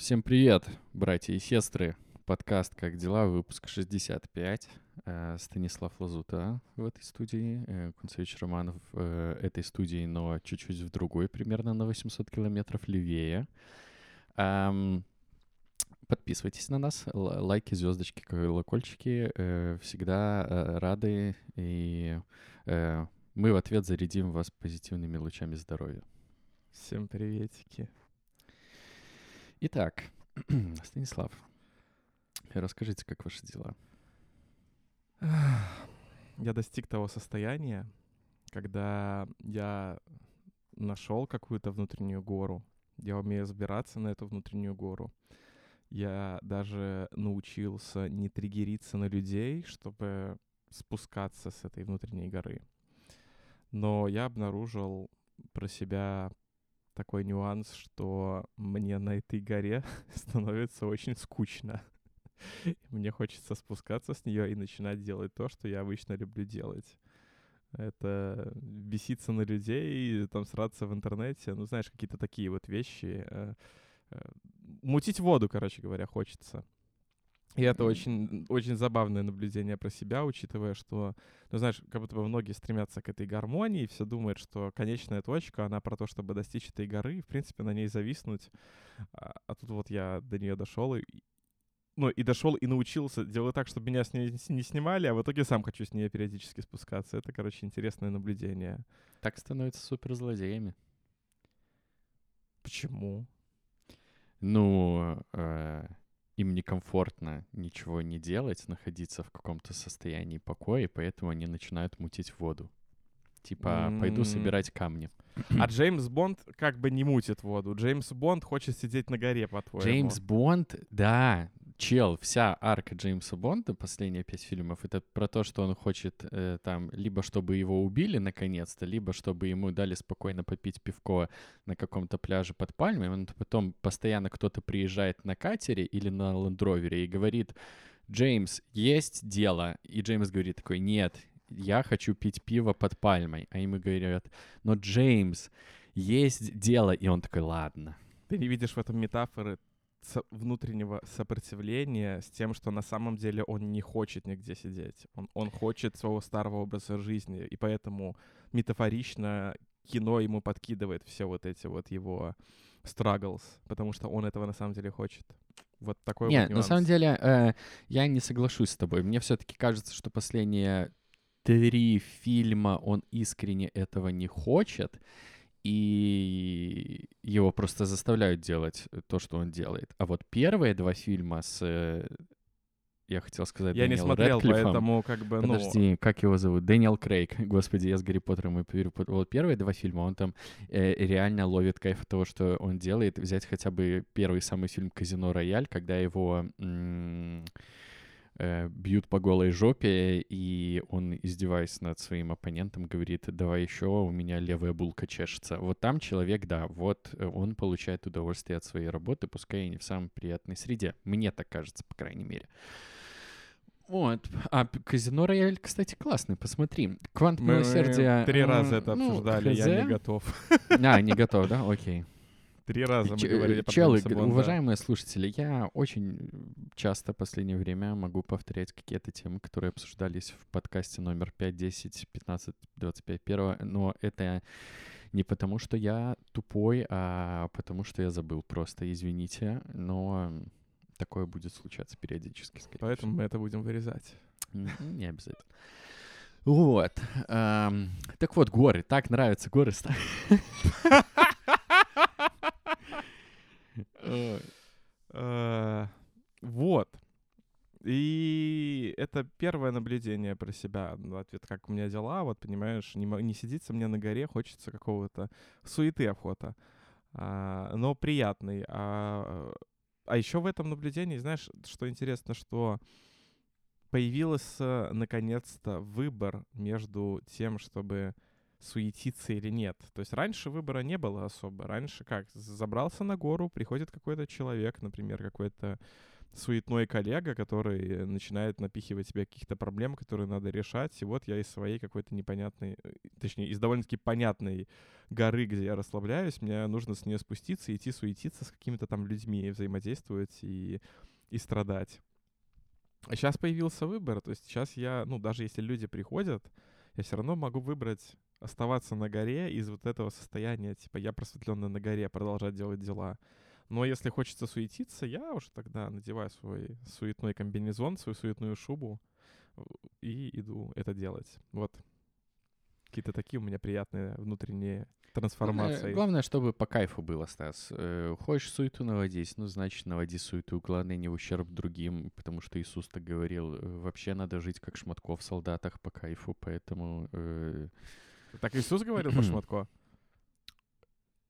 Всем привет, братья и сестры. Подкаст «Как дела?» Выпуск 65. Э, Станислав Лазута в этой студии, э, Кунцевич Романов в э, этой студии, но чуть-чуть в другой, примерно на 800 километров левее. Подписывайтесь на нас, лайки, звездочки, колокольчики. Всегда рады, и мы в ответ зарядим вас позитивными лучами здоровья. Всем приветики. Итак, Станислав, расскажите, как ваши дела? Я достиг того состояния, когда я нашел какую-то внутреннюю гору. Я умею взбираться на эту внутреннюю гору. Я даже научился не триггериться на людей, чтобы спускаться с этой внутренней горы. Но я обнаружил про себя такой нюанс, что мне на этой горе становится очень скучно. Мне хочется спускаться с нее и начинать делать то, что я обычно люблю делать. Это беситься на людей, там сраться в интернете, ну, знаешь, какие-то такие вот вещи. э, э, Мутить воду, короче говоря, хочется. И это очень, очень забавное наблюдение про себя, учитывая, что, ну, знаешь, как будто бы многие стремятся к этой гармонии, все думают, что конечная точка, она про то, чтобы достичь этой горы, и, в принципе, на ней зависнуть. А, а тут вот я до нее дошел, и, ну, и дошел и научился делать так, чтобы меня с ней с- не снимали, а в итоге сам хочу с нее периодически спускаться. Это, короче, интересное наблюдение. Так становятся суперзлодеями. Почему? Ну, э, им некомфортно ничего не делать, находиться в каком-то состоянии покоя, и поэтому они начинают мутить воду. Типа, пойду собирать камни. А Джеймс Бонд как бы не мутит воду. Джеймс Бонд хочет сидеть на горе, по-твоему. Джеймс Бонд, да, чел, вся арка Джеймса Бонда, последние пять фильмов, это про то, что он хочет э, там, либо чтобы его убили наконец-то, либо чтобы ему дали спокойно попить пивко на каком-то пляже под пальмой. Он потом постоянно кто-то приезжает на катере или на лендровере и говорит, Джеймс, есть дело. И Джеймс говорит такой, нет, я хочу пить пиво под пальмой. А ему говорят, но Джеймс, есть дело. И он такой, ладно. Ты не видишь в этом метафоры со- внутреннего сопротивления с тем, что на самом деле он не хочет нигде сидеть. Он, он хочет своего старого образа жизни, и поэтому метафорично кино ему подкидывает все вот эти вот его struggles, потому что он этого на самом деле хочет. Вот такой Не, вот на нюанс. самом деле, э, я не соглашусь с тобой. Мне все-таки кажется, что последние три фильма он искренне этого не хочет, и его просто заставляют делать то, что он делает. А вот первые два фильма с... э, я хотел сказать Я не Дэниелом смотрел, Рэдклиффом. поэтому как бы, ну... Подожди, как его зовут? Дэниел Крейг. Господи, я с Гарри Поттером и. Вот первые два фильма, он там э, реально ловит кайф от того, что он делает. Взять хотя бы первый самый фильм «Казино Рояль», когда его м, э, бьют по голой жопе, и он, издеваясь над своим оппонентом, говорит, давай еще, у меня левая булка чешется. Вот там человек, да, вот э, он получает удовольствие от своей работы, пускай и не в самой приятной среде. Мне так кажется, по крайней мере. Вот. А Казино Рояль, кстати, классный, посмотри. Квант Мы милосердия... три раза м, это ну, обсуждали, я не хз. готов. А, не готов, да? Окей. Три раза мы Ч- говорили про Челы, Джеймса г- Бонда. уважаемые слушатели, я очень часто в последнее время могу повторять какие-то темы, которые обсуждались в подкасте номер 5, 10, 15, 25, 1, но это не потому, что я тупой, а потому, что я забыл просто, извините, но такое будет случаться периодически, скорее всего. Поэтому мы это будем вырезать. Не обязательно. Вот. так вот, горы. Так нравятся горы. Э, Вот. И это первое наблюдение про себя. Ну, Ответ, как у меня дела, вот, понимаешь, не, не сидится мне на горе, хочется какого-то суеты охота. А, но приятный. А, а еще в этом наблюдении, знаешь, что интересно, что появился наконец-то выбор между тем, чтобы суетиться или нет. То есть раньше выбора не было особо. Раньше как? Забрался на гору, приходит какой-то человек, например, какой-то суетной коллега, который начинает напихивать тебе каких-то проблем, которые надо решать. И вот я из своей какой-то непонятной, э, точнее, из довольно-таки понятной горы, где я расслабляюсь, мне нужно с нее спуститься, идти суетиться с какими-то там людьми, взаимодействовать и, и страдать. А сейчас появился выбор, то есть сейчас я, ну, даже если люди приходят, я все равно могу выбрать оставаться на горе из вот этого состояния, типа я просветленный на горе, продолжать делать дела. Но если хочется суетиться, я уже тогда надеваю свой суетной комбинезон, свою суетную шубу э, и иду это делать. Вот. Какие-то такие у меня приятные внутренние трансформации. Главное, главное чтобы по кайфу было, Стас. Э, хочешь суету наводить, ну, значит, наводи суету. Главное, не в ущерб другим, потому что Иисус так говорил. Э, вообще надо жить как Шматко в солдатах по кайфу, поэтому... Э... Так Иисус говорил по Шматко?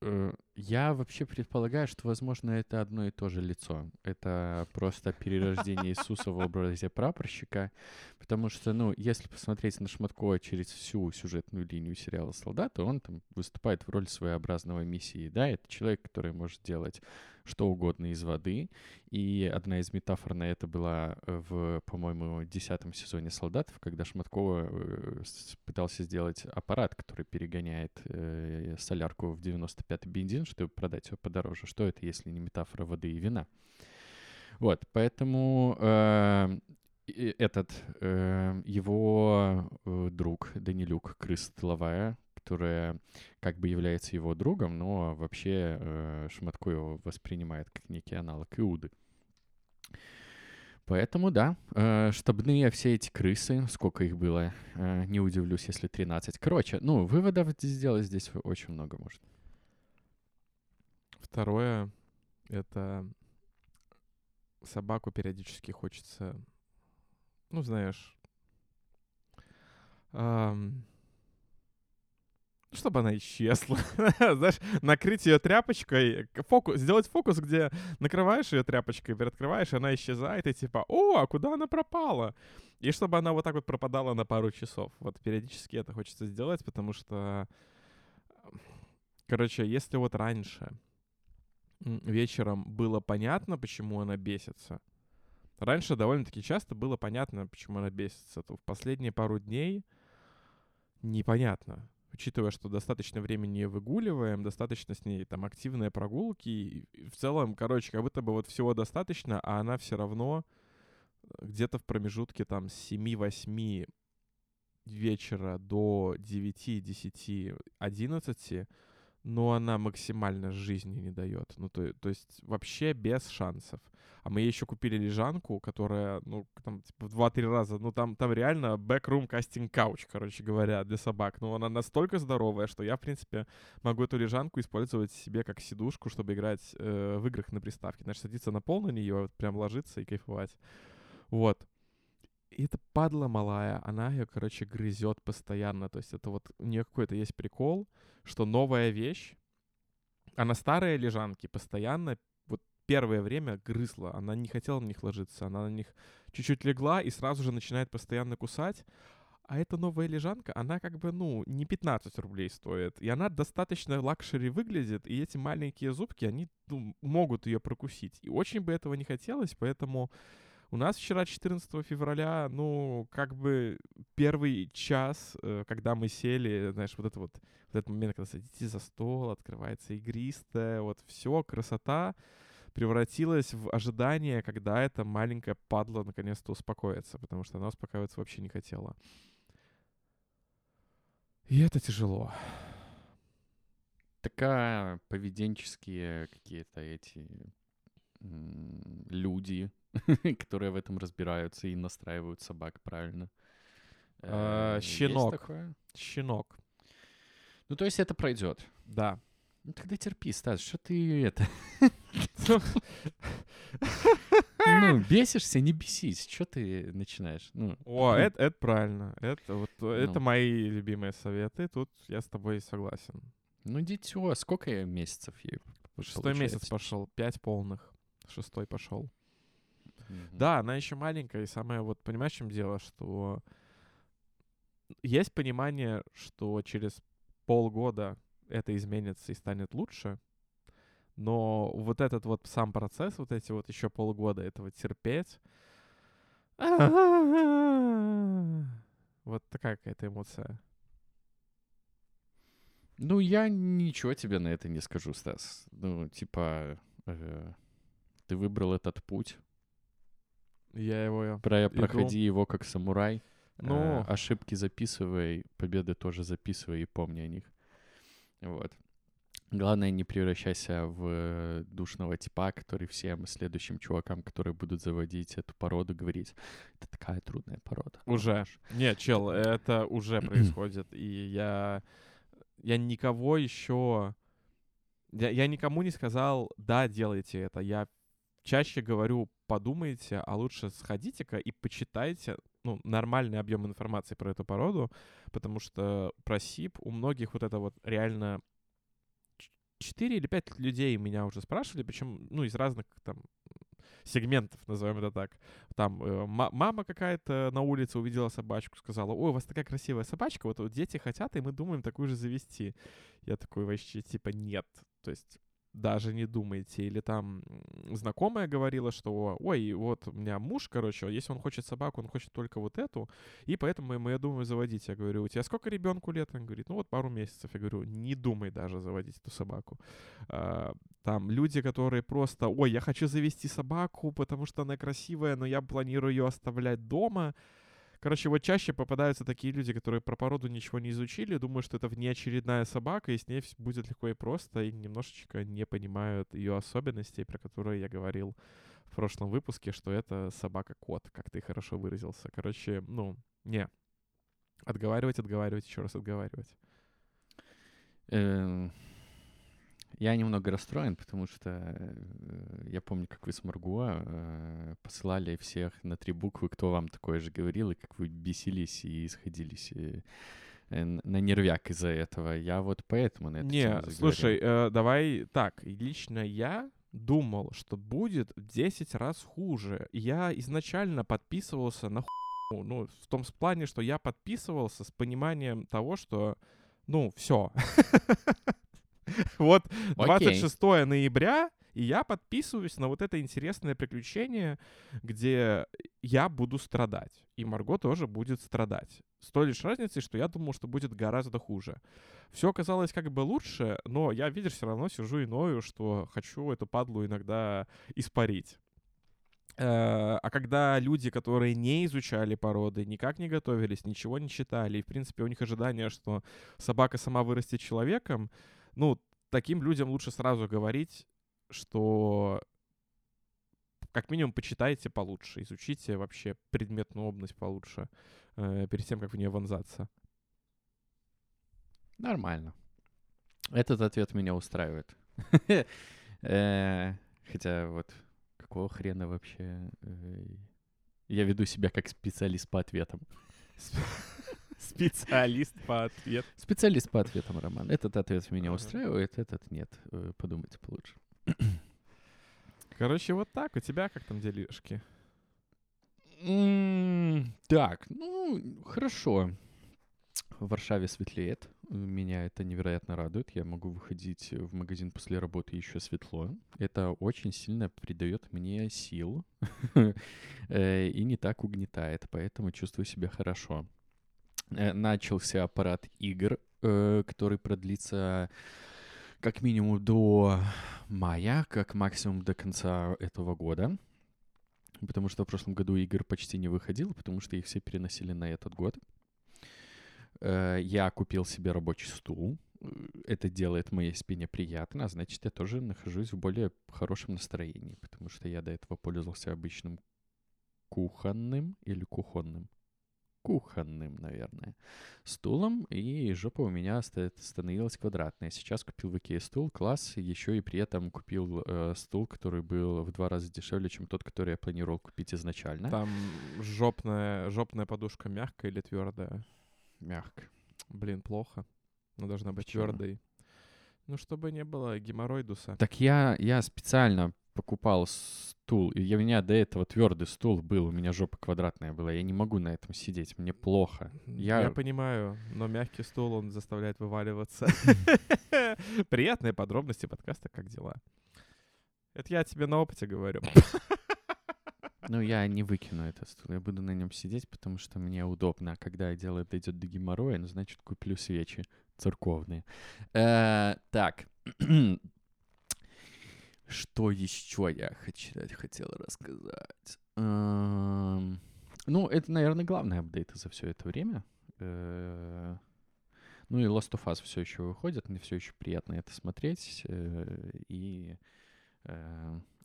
Э, я вообще предполагаю, что, возможно, это одно и то же лицо. Это просто перерождение Иисуса в образе прапорщика. Потому что, ну, если посмотреть на Шматкова через всю сюжетную линию сериала «Солдат», то он там выступает в роли своеобразного мессии. Да, это человек, который может делать что угодно из воды. И одна из метафор на это была в, по-моему, десятом сезоне «Солдатов», когда Шматкова э, пытался сделать аппарат, который перегоняет э, солярку в 95-й бензин, чтобы продать его подороже. Что это, если не метафора воды и вина? Вот, поэтому э, этот, э, его э, друг Данилюк, крыс тыловая, которая как бы является его другом, но вообще э, Шматко его воспринимает как некий аналог Иуды. Поэтому, да, э, штабные все эти крысы, сколько их было, э, не удивлюсь, если 13. Короче, ну, выводов сделать здесь очень много может. Второе — это собаку периодически хочется, ну, знаешь, эм, чтобы она исчезла. Знаешь, накрыть ее тряпочкой, фокус, сделать фокус, где накрываешь ее тряпочкой, открываешь, она исчезает, и типа, о, а куда она пропала? И чтобы она вот так вот пропадала на пару часов. Вот периодически это хочется сделать, потому что, короче, если вот раньше вечером было понятно, почему она бесится, раньше довольно-таки часто было понятно, почему она бесится, то в последние пару дней непонятно учитывая, что достаточно времени выгуливаем, достаточно с ней там активные прогулки, и в целом, короче, как будто бы вот всего достаточно, а она все равно э, где-то в промежутке там с 7-8 вечера до 9, 10, 11, но она максимально жизни не дает. Ну, то, то есть вообще без шансов. А мы еще купили лежанку, которая, ну, там, типа, в 2-3 раза, ну, там, там реально backroom casting couch, короче говоря, для собак. Ну, она настолько здоровая, что я, в принципе, могу эту лежанку использовать себе как сидушку, чтобы играть э, в играх на приставке. Знаешь, садиться на пол на нее, прям ложиться и кайфовать. Вот. И эта падла малая, она ее, короче, грызет постоянно. То есть это вот у нее какой-то есть прикол, что новая вещь, а на старые лежанки постоянно первое время грызла. Она не хотела на них ложиться. Она на них чуть-чуть легла и сразу же начинает постоянно кусать. А эта новая лежанка, она как бы, ну, не 15 рублей стоит. И она достаточно luxury выглядит, и эти маленькие зубки, они ну, могут ее прокусить. И очень бы этого не хотелось, поэтому у нас вчера, 14 февраля, ну, как бы первый час, э, когда мы сели, знаешь, вот это вот, вот этот момент, когда садитесь за стол, открывается игристая, вот все, красота, превратилось в ожидание, когда эта маленькая падла наконец-то успокоится, потому что она успокаиваться вообще не хотела. И это тяжело. Такая поведенческие какие-то эти люди, которые в этом разбираются и настраивают собак правильно. А, щенок. Щенок. Ну, то есть это пройдет. Да. Ну тогда терпи, Стас, что ты это... Ну, бесишься, не бесись. Что ты начинаешь? Ну, О, это, это правильно. Это, вот, ну. это мои любимые советы. Тут я с тобой согласен. Ну, дитё, сколько месяцев ей Шестой месяц пошел, пять полных. Шестой пошел. Mm-hmm. Да, она еще маленькая, и самое вот, понимаешь, в чем дело, что есть понимание, что через полгода это изменится и станет лучше, Но вот этот вот сам процесс, вот эти вот еще полгода этого терпеть, вот такая какая-то эмоция. Ну, я ничего тебе на это не скажу, Стас. Ну, типа, э, ты выбрал этот путь. Я его... Про, проходи его как самурай. Ну, Э, ошибки записывай, победы тоже записывай и помни о них. Вот. Главное, не превращайся в душного типа, который всем следующим чувакам, которые будут заводить эту породу, говорить, это такая трудная порода. Уже. Нет, чел, это уже происходит. И я, я никого еще... Я, я никому не сказал, да, делайте это. Я чаще говорю, подумайте, а лучше сходите-ка и почитайте ну, нормальный объем информации про эту породу, потому что про СИП у многих вот это вот реально 4 или 5 людей меня уже спрашивали, причем, ну, из разных там сегментов, назовем это так. Там э, ма- мама какая-то на улице увидела собачку, сказала, ой, у вас такая красивая собачка, вот, вот дети хотят, и мы думаем такую же завести. Я такой вообще типа нет. То есть даже не думайте. Или там знакомая говорила, что, ой, вот у меня муж, короче, если он хочет собаку, он хочет только вот эту, и поэтому ему, я думаю, заводить. Я говорю, у тебя сколько ребенку лет? Он говорит, ну вот пару месяцев. Я говорю, не думай даже заводить эту собаку. А, там люди, которые просто, ой, я хочу завести собаку, потому что она красивая, но я планирую ее оставлять дома. Короче, вот чаще попадаются такие люди, которые про породу ничего не изучили, думают, что это внеочередная собака, и с ней будет легко и просто, и немножечко не понимают ее особенностей, про которые я говорил в прошлом выпуске, что это собака-кот, как ты хорошо выразился. Короче, ну, не. Отговаривать, отговаривать, еще раз отговаривать. Я немного расстроен, потому что э, я помню, как вы с Маргуа э, посылали всех на три буквы, кто вам такое же говорил, и как вы бесились и сходились э, на нервяк из-за этого. Я вот поэтому на тему Не, слушай, э, давай так. Лично я думал, что будет в 10 раз хуже. Я изначально подписывался на хуйню. Ну, в том плане, что я подписывался с пониманием того, что, ну, все. Вот Окей. 26 ноября, и я подписываюсь на вот это интересное приключение, где я буду страдать. И Марго тоже будет страдать. С той лишь разницей, что я думал, что будет гораздо хуже. Все оказалось как бы лучше, но я, видишь, все равно сижу и ною, что хочу эту падлу иногда испарить. Э, А когда люди, которые не изучали породы, никак не готовились, ничего не читали, и, в принципе, у них ожидание, что собака сама вырастет человеком, ну, таким людям лучше сразу говорить, что как минимум почитайте получше, изучите вообще предметную область получше э, перед тем, как в нее вонзаться. Нормально. Этот ответ меня устраивает. Э, Хотя вот какого хрена вообще э, я веду себя как специалист по ответам. Специалист по ответу. Специалист по ответам, Роман. Этот ответ меня устраивает, этот нет. Э, Подумайте получше. Короче, вот так. У тебя как там делишки? Так, ну, хорошо. В Варшаве светлеет. Меня это невероятно радует. Я могу выходить в магазин после работы еще светло. Это очень сильно придает мне сил э, и не так угнетает, поэтому чувствую себя хорошо. Э, Начался аппарат игр, э, который продлится как минимум до мая, как максимум до конца этого года. Потому что в прошлом году игр почти не выходило, потому что их все переносили на этот год. Э, Я купил себе рабочий стул. Это делает моей спине приятно, а значит, я тоже нахожусь в более хорошем настроении, потому что я до этого пользовался обычным кухонным или кухонным? Кухонным, наверное, стулом, и жопа у меня ста- становилась квадратная. Сейчас купил в Икее стул, класс, еще и при этом купил э, стул, который был в два раза дешевле, чем тот, который я планировал купить изначально. Там жопная, жопная подушка мягкая или твердая? Мягко. Блин, плохо. Она должна быть Почему? твердой. Ну, чтобы не было геморройдуса. Так я, я специально покупал стул, и у меня до этого твердый стул был, у меня жопа квадратная была, я не могу на этом сидеть, мне плохо. Я... Я- понимаю, но мягкий стул, он заставляет вываливаться. Приятные подробности подкаста «Как дела?». Это я тебе на опыте говорю. Ну, я не выкину этот стул, я буду на нем сидеть, потому что мне удобно. А когда дело дойдет до геморроя, ну, значит, куплю свечи церковные. Э, так. Что еще я хотел рассказать? Эм, ну, это, наверное, главный апдейт за все это время. Э, ну и Lost of Us все еще выходит, мне все еще приятно это смотреть. Э, и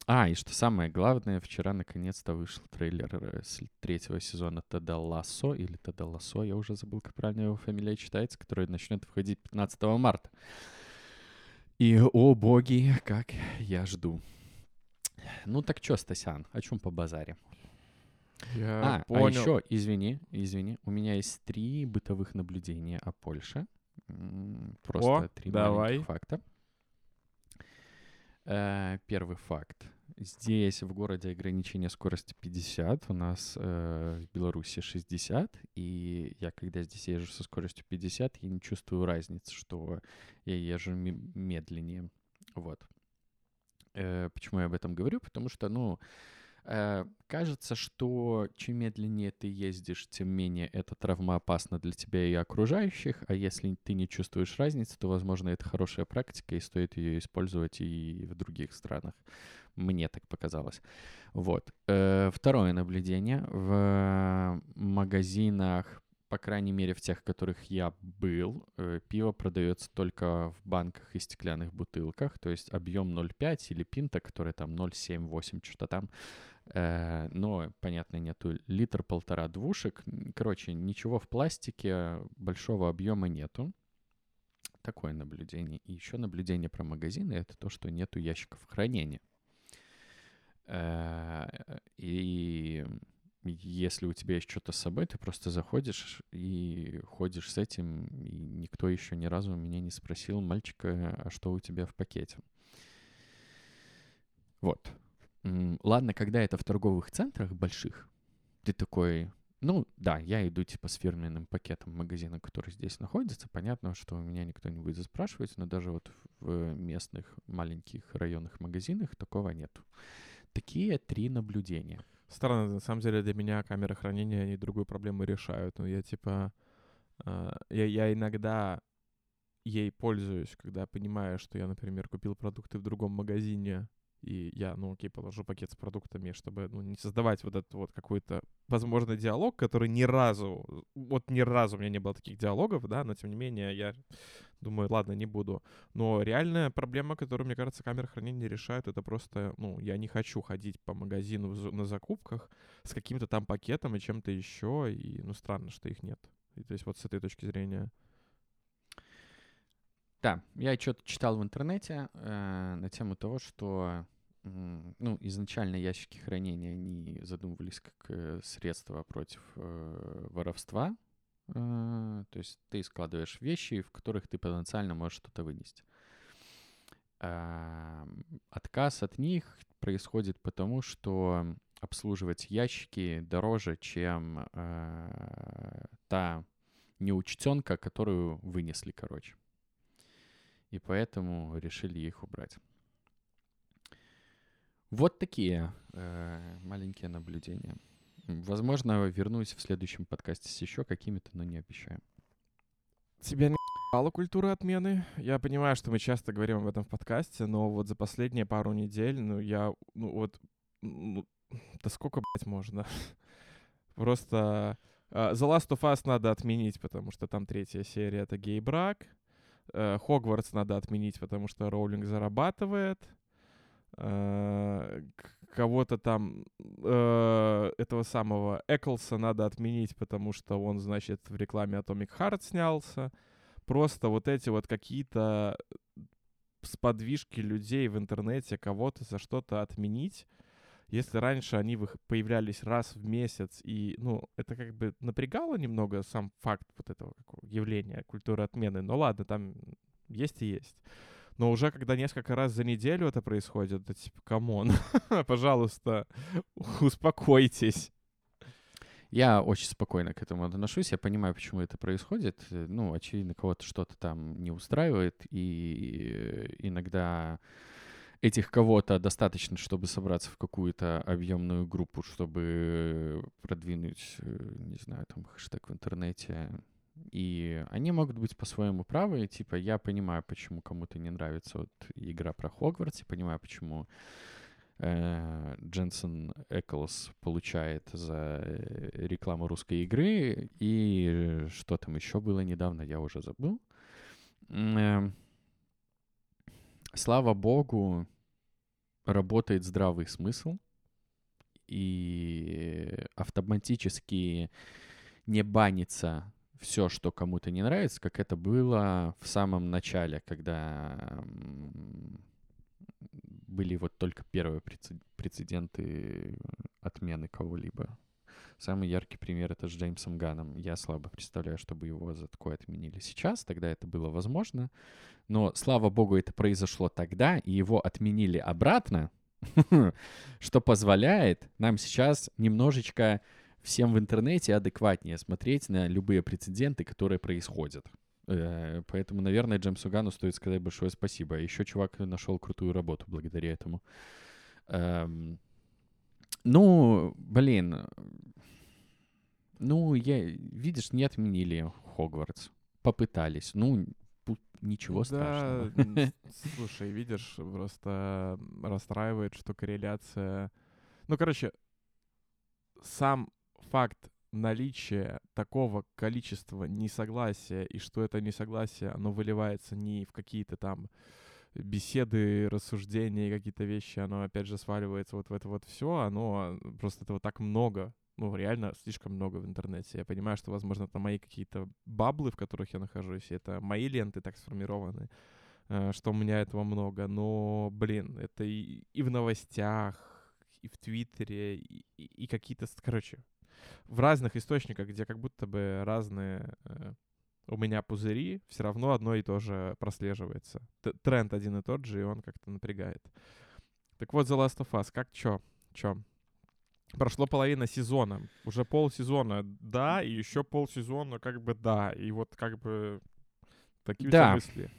а, и что самое главное, вчера наконец-то вышел трейлер э, третьего сезона Теда Лассо, или Теда Лассо, я уже забыл, как правильно его фамилия читается, который начнет входить 15 марта. И, о боги, как я жду. Ну так что, Стасян, о чем по базаре? Я а, а понял. а еще, извини, извини, у меня есть три бытовых наблюдения о Польше. Просто о, три давай. маленьких факта. Э, первый факт. Здесь в городе ограничение скорости 50, у нас э, в Беларуси 60, и я когда здесь езжу со скоростью 50, я не чувствую разницы, что я езжу медленнее. Вот. Э, почему я об этом говорю? Потому что, ну, э, кажется, что чем медленнее ты ездишь, тем менее это травмоопасно для тебя и окружающих, а если ты не чувствуешь разницы, то, возможно, это хорошая практика, и стоит ее использовать и в других странах. Мне так показалось. Вот. Э, второе наблюдение. В магазинах, по крайней мере, в тех, в которых я был, э, пиво продается только в банках и стеклянных бутылках, то есть объем 0,5 или пинта, который там 0,7, 8, что-то там. Э, но, понятно, нету литр-полтора двушек. Короче, ничего в пластике большого объема нету. Такое наблюдение. И еще наблюдение про магазины — это то, что нету ящиков хранения. Э, и если у тебя есть что-то с собой, ты просто заходишь и ходишь с этим, и никто еще ни разу меня не спросил, мальчика, а что у тебя в пакете? Вот. Ладно, когда это в торговых центрах больших, ты такой, ну да, я иду типа с фирменным пакетом магазина, который здесь находится. Понятно, что у меня никто не будет спрашивать, но даже вот в местных маленьких районных магазинах такого нету. Такие три наблюдения. Странно, на самом деле для меня камеры хранения, они другую проблему решают. Но я типа... Э, я, я иногда ей пользуюсь, когда понимаю, что я, например, купил продукты в другом магазине, и я, ну окей, положу пакет с продуктами, чтобы ну, не создавать вот этот вот какой-то, возможно, диалог, который ни разу, вот ни разу у меня не было таких диалогов, да, но тем не менее я думаю, ладно, не буду. Но реальная проблема, которую, мне кажется, камеры хранения решают, это просто, ну, я не хочу ходить по магазину на закупках с каким-то там пакетом и чем-то еще, и, ну, странно, что их нет. И, то есть вот с этой точки зрения... Да, я что-то читал в интернете э, на тему того, что ну, изначально ящики хранения, они задумывались как э, средство против э, воровства. Э, то есть ты складываешь вещи, в которых ты потенциально можешь что-то вынести. Э, отказ от них происходит потому, что обслуживать ящики дороже, чем та неучтенка, которую вынесли, короче. И поэтому решили их убрать. Вот такие э, маленькие наблюдения. Возможно, вернусь в следующем подкасте с еще какими-то, но не обещаю. Тебя не ебала культура отмены? Я понимаю, что мы часто говорим об этом в подкасте, но вот за последние пару недель, ну, я, ну, вот, ну, да сколько, блядь, можно? Просто uh, The Last of Us надо отменить, потому что там третья серия — это гей-брак. Uh, Хогвартс надо отменить, потому что Роулинг зарабатывает. Э, кого-то там э, этого самого Эклса надо отменить, потому что он, значит, в рекламе Atomic Heart снялся. Просто вот эти вот какие-то сподвижки людей в интернете кого-то за что-то отменить. Если раньше они появлялись раз в месяц, и, ну, это как бы напрягало немного сам факт вот этого явления культуры отмены, но ладно, там есть и есть. Но уже когда несколько раз за неделю это происходит, это типа, come on, пожалуйста, успокойтесь. Я очень спокойно к этому отношусь. Я понимаю, почему это происходит. Ну, очевидно, кого-то что-то там не устраивает. И иногда этих кого-то достаточно, чтобы собраться в какую-то объемную группу, чтобы продвинуть, э, не знаю, там хэштег в интернете. И они могут быть по-своему правы. Типа, я понимаю, почему кому-то не нравится вот игра про Хогвартс, я понимаю, почему э, Дженсен Эклс получает за э, рекламу русской игры. И что там еще было недавно, я уже забыл. Э, слава богу, работает здравый смысл, и автоматически не банится все, что кому-то не нравится, как это было в самом начале, когда были вот только первые прецеденты отмены кого-либо. Самый яркий пример это с Джеймсом Ганом. Я слабо представляю, чтобы его за такое отменили сейчас. Тогда это было возможно. Но, слава богу, это произошло тогда, и его отменили обратно, что позволяет нам сейчас немножечко всем в интернете адекватнее смотреть на любые прецеденты, которые происходят. Э, поэтому, наверное, Джеймсу Гану стоит сказать большое спасибо. Еще чувак нашел крутую работу благодаря этому. Эм, ну, блин. Ну, я, видишь, не отменили Хогвартс. Попытались. Ну, ничего страшного. Да, слушай, видишь, просто расстраивает, что корреляция... Ну, короче, сам факт наличия такого количества несогласия, и что это несогласие, оно выливается не в какие-то там беседы, рассуждения, какие-то вещи, оно опять же сваливается вот в это вот все, оно просто этого так много, ну, реально слишком много в интернете. Я понимаю, что, возможно, это мои какие-то баблы, в которых я нахожусь, это мои ленты так сформированы, э, что у меня этого много, но, блин, это и, и в новостях, и в Твиттере, и, и, и какие-то, короче, в разных источниках, где как будто бы разные э, у меня пузыри, все равно одно и то же прослеживается. Т тренд один и тот же, и он как-то напрягает. Так вот, The Last of Us, как чё? Чё? Прошло половина сезона, уже полсезона, да, и еще полсезона, как бы да, и вот как бы такие да. мысли.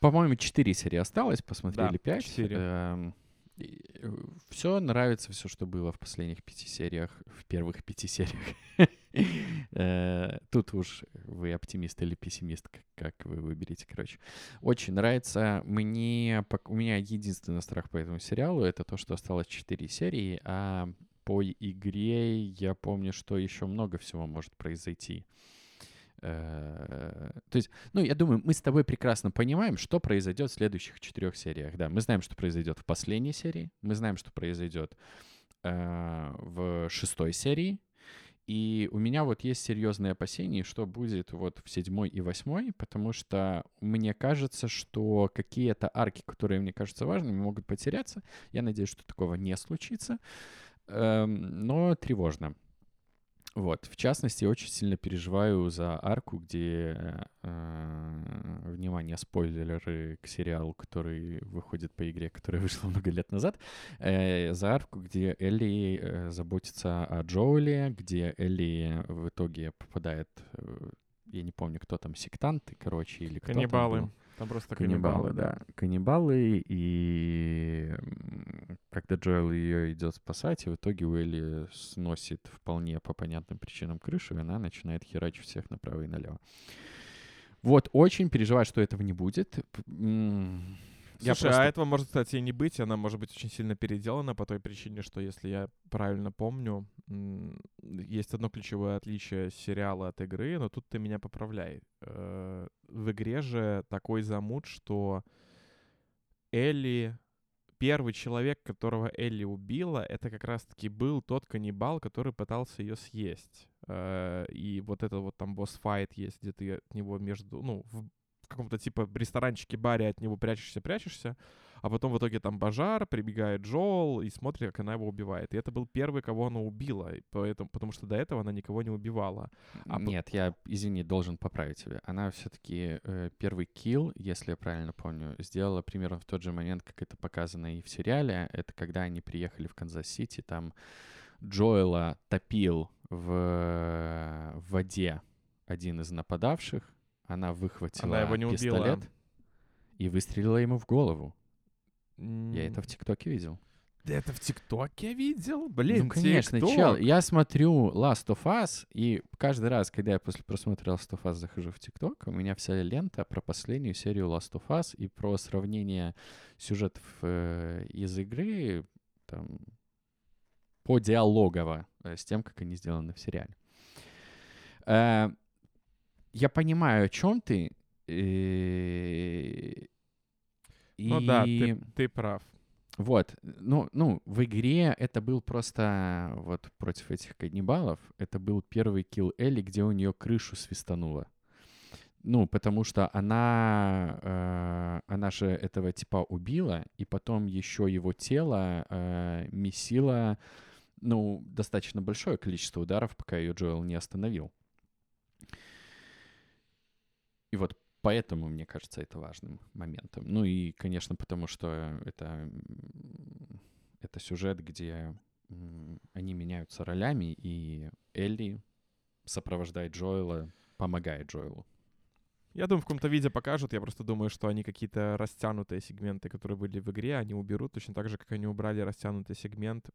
По-моему, четыре серии осталось, посмотрели пять. Да, 4. Эм, Э, все нравится, все, что было в последних пяти сериях, в первых пяти сериях. Э, тут уж вы оптимист или пессимист, как вы выберете, короче. Очень нравится. Мне, у меня единственный страх по этому сериалу — это то, что осталось четыре серии, а по игре я помню, что еще много всего может произойти. Э, то есть, ну, я думаю, мы с тобой прекрасно понимаем, что произойдет в следующих четырех сериях. Да, мы знаем, что произойдет в последней серии, мы знаем, что произойдет э, в шестой серии, и у меня вот есть серьезные опасения, что будет вот в седьмой и восьмой, потому что мне кажется, что какие-то арки, которые мне кажутся важными, могут потеряться. Я надеюсь, что такого не случится, эм, но тревожно. Вот, в частности, очень сильно переживаю за арку, где, э, внимание, спойлеры к сериалу, который выходит по игре, которая вышла много лет назад, э, за арку, где Элли э, заботится о Джоуле, где Элли в итоге попадает, э, я не помню, кто там, сектанты, короче, или кто Каннибалы. там был. Там просто каннибалы, каннибалы, да. Каннибалы, и когда Джоэл ее идет спасать, и в итоге Уэлли сносит вполне по понятным причинам крышу, и она начинает херачить всех направо и налево. Вот, очень переживаю, что этого не будет. Я Слушай, а просто... а этого может, кстати, и не быть. Она может быть очень сильно переделана по той причине, что, если я правильно помню, есть одно ключевое отличие сериала от игры, но тут ты меня поправляй. Э, в игре же такой замут, что Элли первый человек, которого Элли убила, это как раз-таки был тот каннибал, который пытался ее съесть. Э, и вот это вот там boss fight есть, где ты от него между, ну, в каком-то типа ресторанчике, баре от него прячешься, прячешься, а потом в итоге там пожар, прибегает Джоэл и смотрит, как она его убивает. И это был первый, кого она убила, поэтому, потому что до этого она никого не убивала. А Нет, я, извини, должен поправить тебя. Она все-таки э, первый kill, если я правильно помню, сделала примерно в тот же момент, как это показано и в сериале. Это когда они приехали в Канзас-Сити, там Джоэла топил в, в воде один из нападавших, она выхватила Она его не пистолет убила. и выстрелила ему в голову. Я это в ТикТоке видел. Да это в ТикТоке видел? Блин, ну, конечно, TikTok. чел. Я смотрю Last of Us, и каждый раз, когда я после просмотра Last of Us захожу в ТикТок, у меня вся лента про последнюю серию Last of Us и про сравнение сюжетов э, из игры там, по диалогово э, с тем, как они сделаны в сериале. Э, я понимаю, о чем ты. э, Ну да, и- ты, ты прав. вот, ну, ну, в игре это был просто вот против этих каннибалов, это был первый килл Элли, где у нее крышу свистануло. Ну, потому что она, э, она же этого типа убила, и потом еще его тело э, месило, ну, достаточно большое количество ударов, пока ее Джоэл не остановил. И вот поэтому, мне кажется, это важным моментом. Ну и, конечно, потому что это, это сюжет, где они меняются ролями, и Элли сопровождает Джоэла, помогает Джоэлу. Я думаю, в каком-то виде покажут. Я просто думаю, что они какие-то растянутые сегменты, которые были в игре, они уберут точно так же, как они убрали растянутый сегмент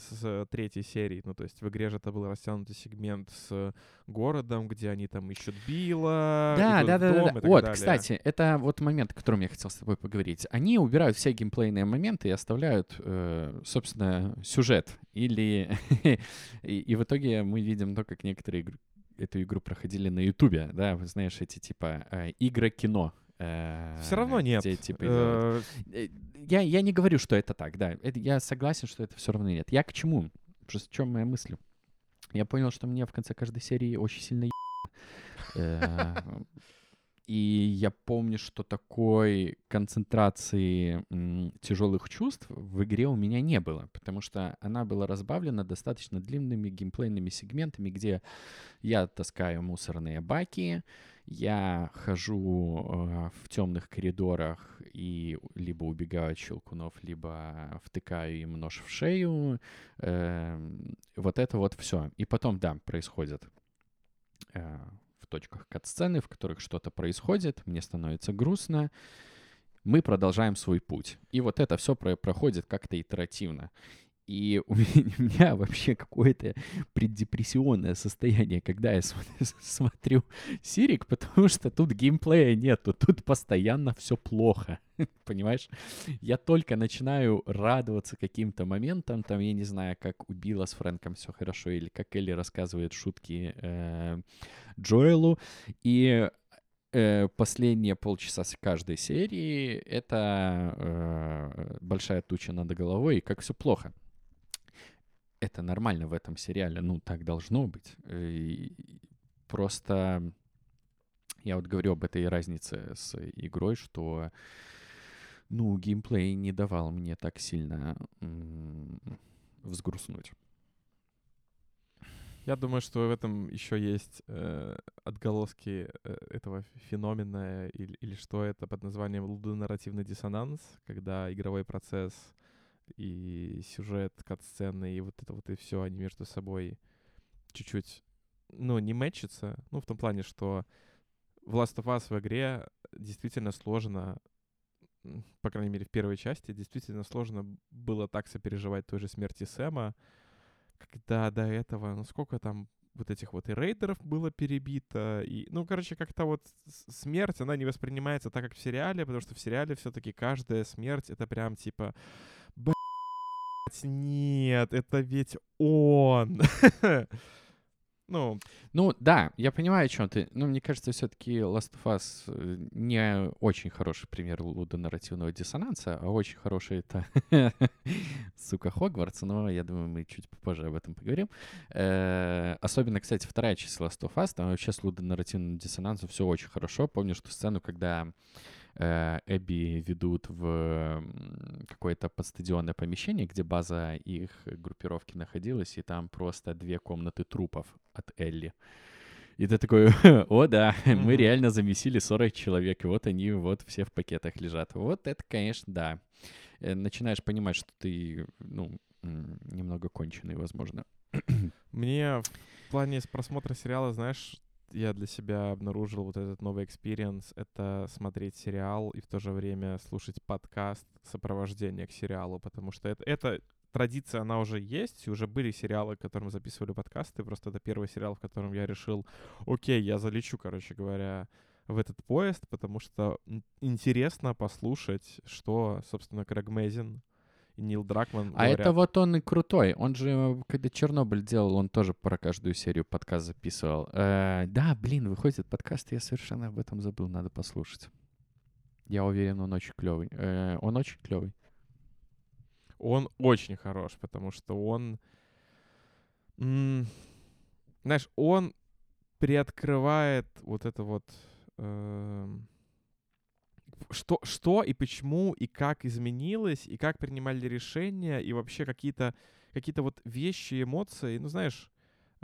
с третьей серии. Ну, то есть в игре же это был растянутый сегмент с городом, где они там ищут Билла, Да, да, да, да, Вот, далее. кстати, это вот момент, о котором я хотел с тобой поговорить. Они убирают все геймплейные моменты и оставляют, э, собственно, сюжет. Или и, и в итоге мы видим то, как некоторые игры- эту игру проходили на Ютубе, да, вы знаешь, эти типа э, игры-кино. Э, Все равно нет. типа. Э, Э, Я, я не говорю, что это так, да. Это, я согласен, что это все равно нет. Я к чему? Просто в чем моя мысль? Я понял, что мне в конце каждой серии очень сильно И я помню, что такой концентрации тяжелых чувств в игре у меня не было, потому что она была разбавлена достаточно длинными геймплейными сегментами, где я таскаю мусорные баки, я хожу э, в темных коридорах и либо убегаю от щелкунов, либо втыкаю им нож в шею. Эм, вот это вот все. И потом, да, происходит э, в точках кат-сцены, в которых что-то происходит, мне становится грустно, мы продолжаем свой путь. И вот это все проходит как-то итеративно. И у меня, у меня вообще какое-то преддепрессионное состояние, когда я смотрю, Сирик, потому что тут геймплея нету, тут постоянно все плохо, понимаешь? Я только начинаю радоваться каким-то моментам, там, я не знаю, как у с Фрэнком все хорошо, или как Элли рассказывает шутки э, Джоэлу, и э, последние полчаса с каждой серии это э, большая туча над головой, и как все плохо это нормально в этом сериале, ну, так должно быть. И просто я вот говорю об этой разнице с игрой, что, ну, геймплей не давал мне так сильно взгрустнуть. Я думаю, что в этом еще есть э, отголоски э, этого феномена или, или что это под названием лудонарративный диссонанс, когда игровой процесс и сюжет, кат-сцены, и вот это вот и все, они между собой чуть-чуть, ну, не мэчатся. Ну, в том плане, что в Last of Us в игре действительно сложно, по крайней мере, в первой части, действительно сложно было так сопереживать той же смерти Сэма, когда до этого, ну, сколько там вот этих вот и рейдеров было перебито, и, ну, короче, как-то вот смерть, она не воспринимается так, как в сериале, потому что в сериале все-таки каждая смерть — это прям типа, нет, это ведь он. Ну, Ну, да, я понимаю, о чем ты. Но мне кажется, все-таки Last of Us э, не очень хороший пример лудонарративного диссонанса, а очень хороший это, сука, Хогвартс, но я думаю, мы чуть попозже об этом поговорим. Э, Особенно, кстати, вторая часть Last of Us, там вообще с лудонарративным диссонансом все очень хорошо. Помню, что сцену, когда Эбби ведут в какое-то подстадионное помещение, где база их группировки находилась, и там просто две комнаты трупов от Элли. И ты такой, о да, мы реально замесили 40 человек, и вот они вот все в пакетах лежат. Вот это, конечно, да. Э, Начинаешь понимать, что ты, ну, немного конченый, возможно. мне в плане просмотра сериала, знаешь, я для себя обнаружил вот этот новый experience — это смотреть сериал и в то же время слушать подкаст сопровождения к сериалу, потому что это, это традиция, она уже есть, и уже были сериалы, к которым записывали подкасты, просто это первый сериал, в котором я решил, окей, я залечу, короче говоря, в этот поезд, потому что интересно послушать, что, собственно, Крэг Мэзин и Нил Дракман А говорят. это вот он и крутой. Он же, когда Чернобыль делал, он тоже про каждую серию подкаст записывал. Э, да, блин, выходит подкаст, я совершенно об этом забыл, надо послушать. Я уверен, он очень клевый. Э, он очень клевый. Он очень хорош, потому что он... м, знаешь, он приоткрывает вот это вот... эм, что, что и почему, и как изменилось, и как принимали решения, и вообще какие-то какие вот вещи, эмоции. Ну, знаешь,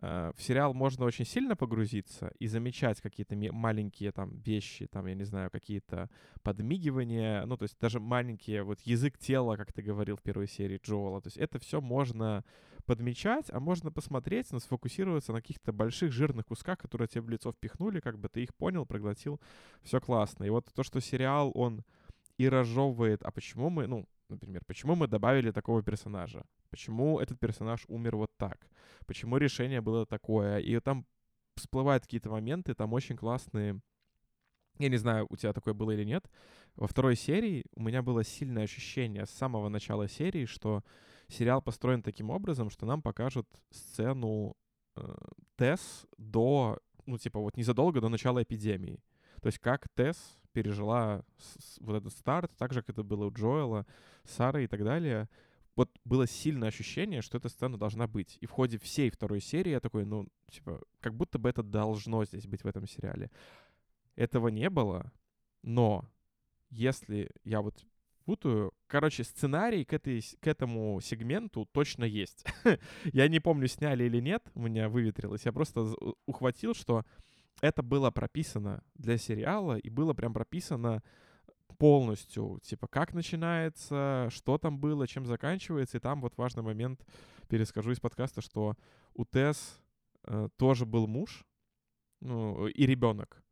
э, в сериал можно очень сильно погрузиться и замечать какие-то маленькие там вещи, там, я не знаю, какие-то подмигивания, ну, то есть даже маленькие, вот язык тела, как ты говорил в первой серии Джоэла, то есть это все можно подмечать, а можно посмотреть, но сфокусироваться на каких-то больших жирных кусках, которые тебе в лицо впихнули, как бы ты их понял, проглотил, все классно. И вот то, что сериал, он и разжевывает, а почему мы, ну, например, почему мы добавили такого персонажа? Почему этот персонаж умер вот так? Почему решение было такое? И там всплывают какие-то моменты, там очень классные я не знаю, у тебя такое было или нет. Во второй серии у меня было сильное ощущение с самого начала серии, что сериал построен таким образом, что нам покажут сцену э, Тесс до, ну, типа, вот незадолго до начала эпидемии. То есть как Тесс пережила вот этот старт, так же, как это было у Джоэла, Сары и так далее. Вот было сильное ощущение, что эта сцена должна быть. И в ходе всей второй серии я такой, ну, типа, как будто бы это должно здесь быть в этом сериале. Этого не было, но если я вот путаю, короче, сценарий к, этой, к этому сегменту точно есть. я не помню, сняли или нет, у меня выветрилось. Я просто ухватил, что это было прописано для сериала, и было прям прописано полностью, типа, как начинается, что там было, чем заканчивается. И там вот важный момент, перескажу из подкаста, что у Тесс э, тоже был муж, ну, и ребенок.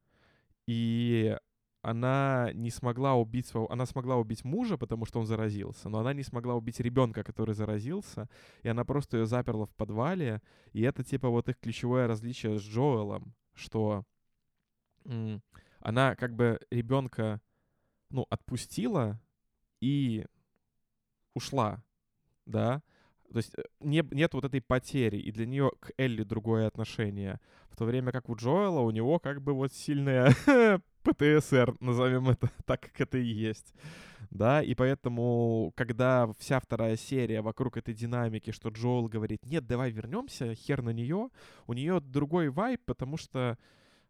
И она не смогла убить своего... Она смогла убить мужа, потому что он заразился, но она не смогла убить ребенка, который заразился, и она просто ее заперла в подвале. И это, типа, вот их ключевое различие с Джоэлом, что м, она как бы ребенка, ну, отпустила и ушла, да, то есть э, не, нет вот этой потери, и для нее к Элли другое отношение. В то время как у Джоэла, у него как бы вот сильная ПТСР, назовем это так, как это и есть. Да, и поэтому, когда вся вторая серия вокруг этой динамики, что Джоэл говорит, нет, давай вернемся, хер на нее, у нее другой вайб, потому что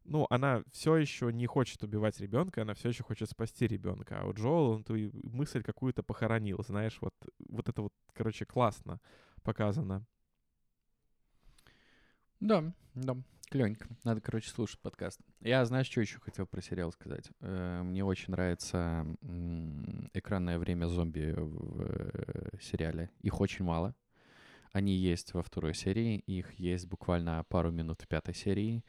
ну, она все еще не хочет убивать ребенка, она все еще хочет спасти ребенка. А у Джоэла он ту мысль какую-то похоронил, знаешь, вот, вот это вот, короче, классно показано. Да, да, клёненько. Надо, короче, слушать подкаст. Я, знаешь, что еще хотел про сериал сказать? Э, Мне очень нравится экранное время зомби в э, сериале. Их очень мало. Они есть во второй серии, их есть буквально пару минут в пятой серии.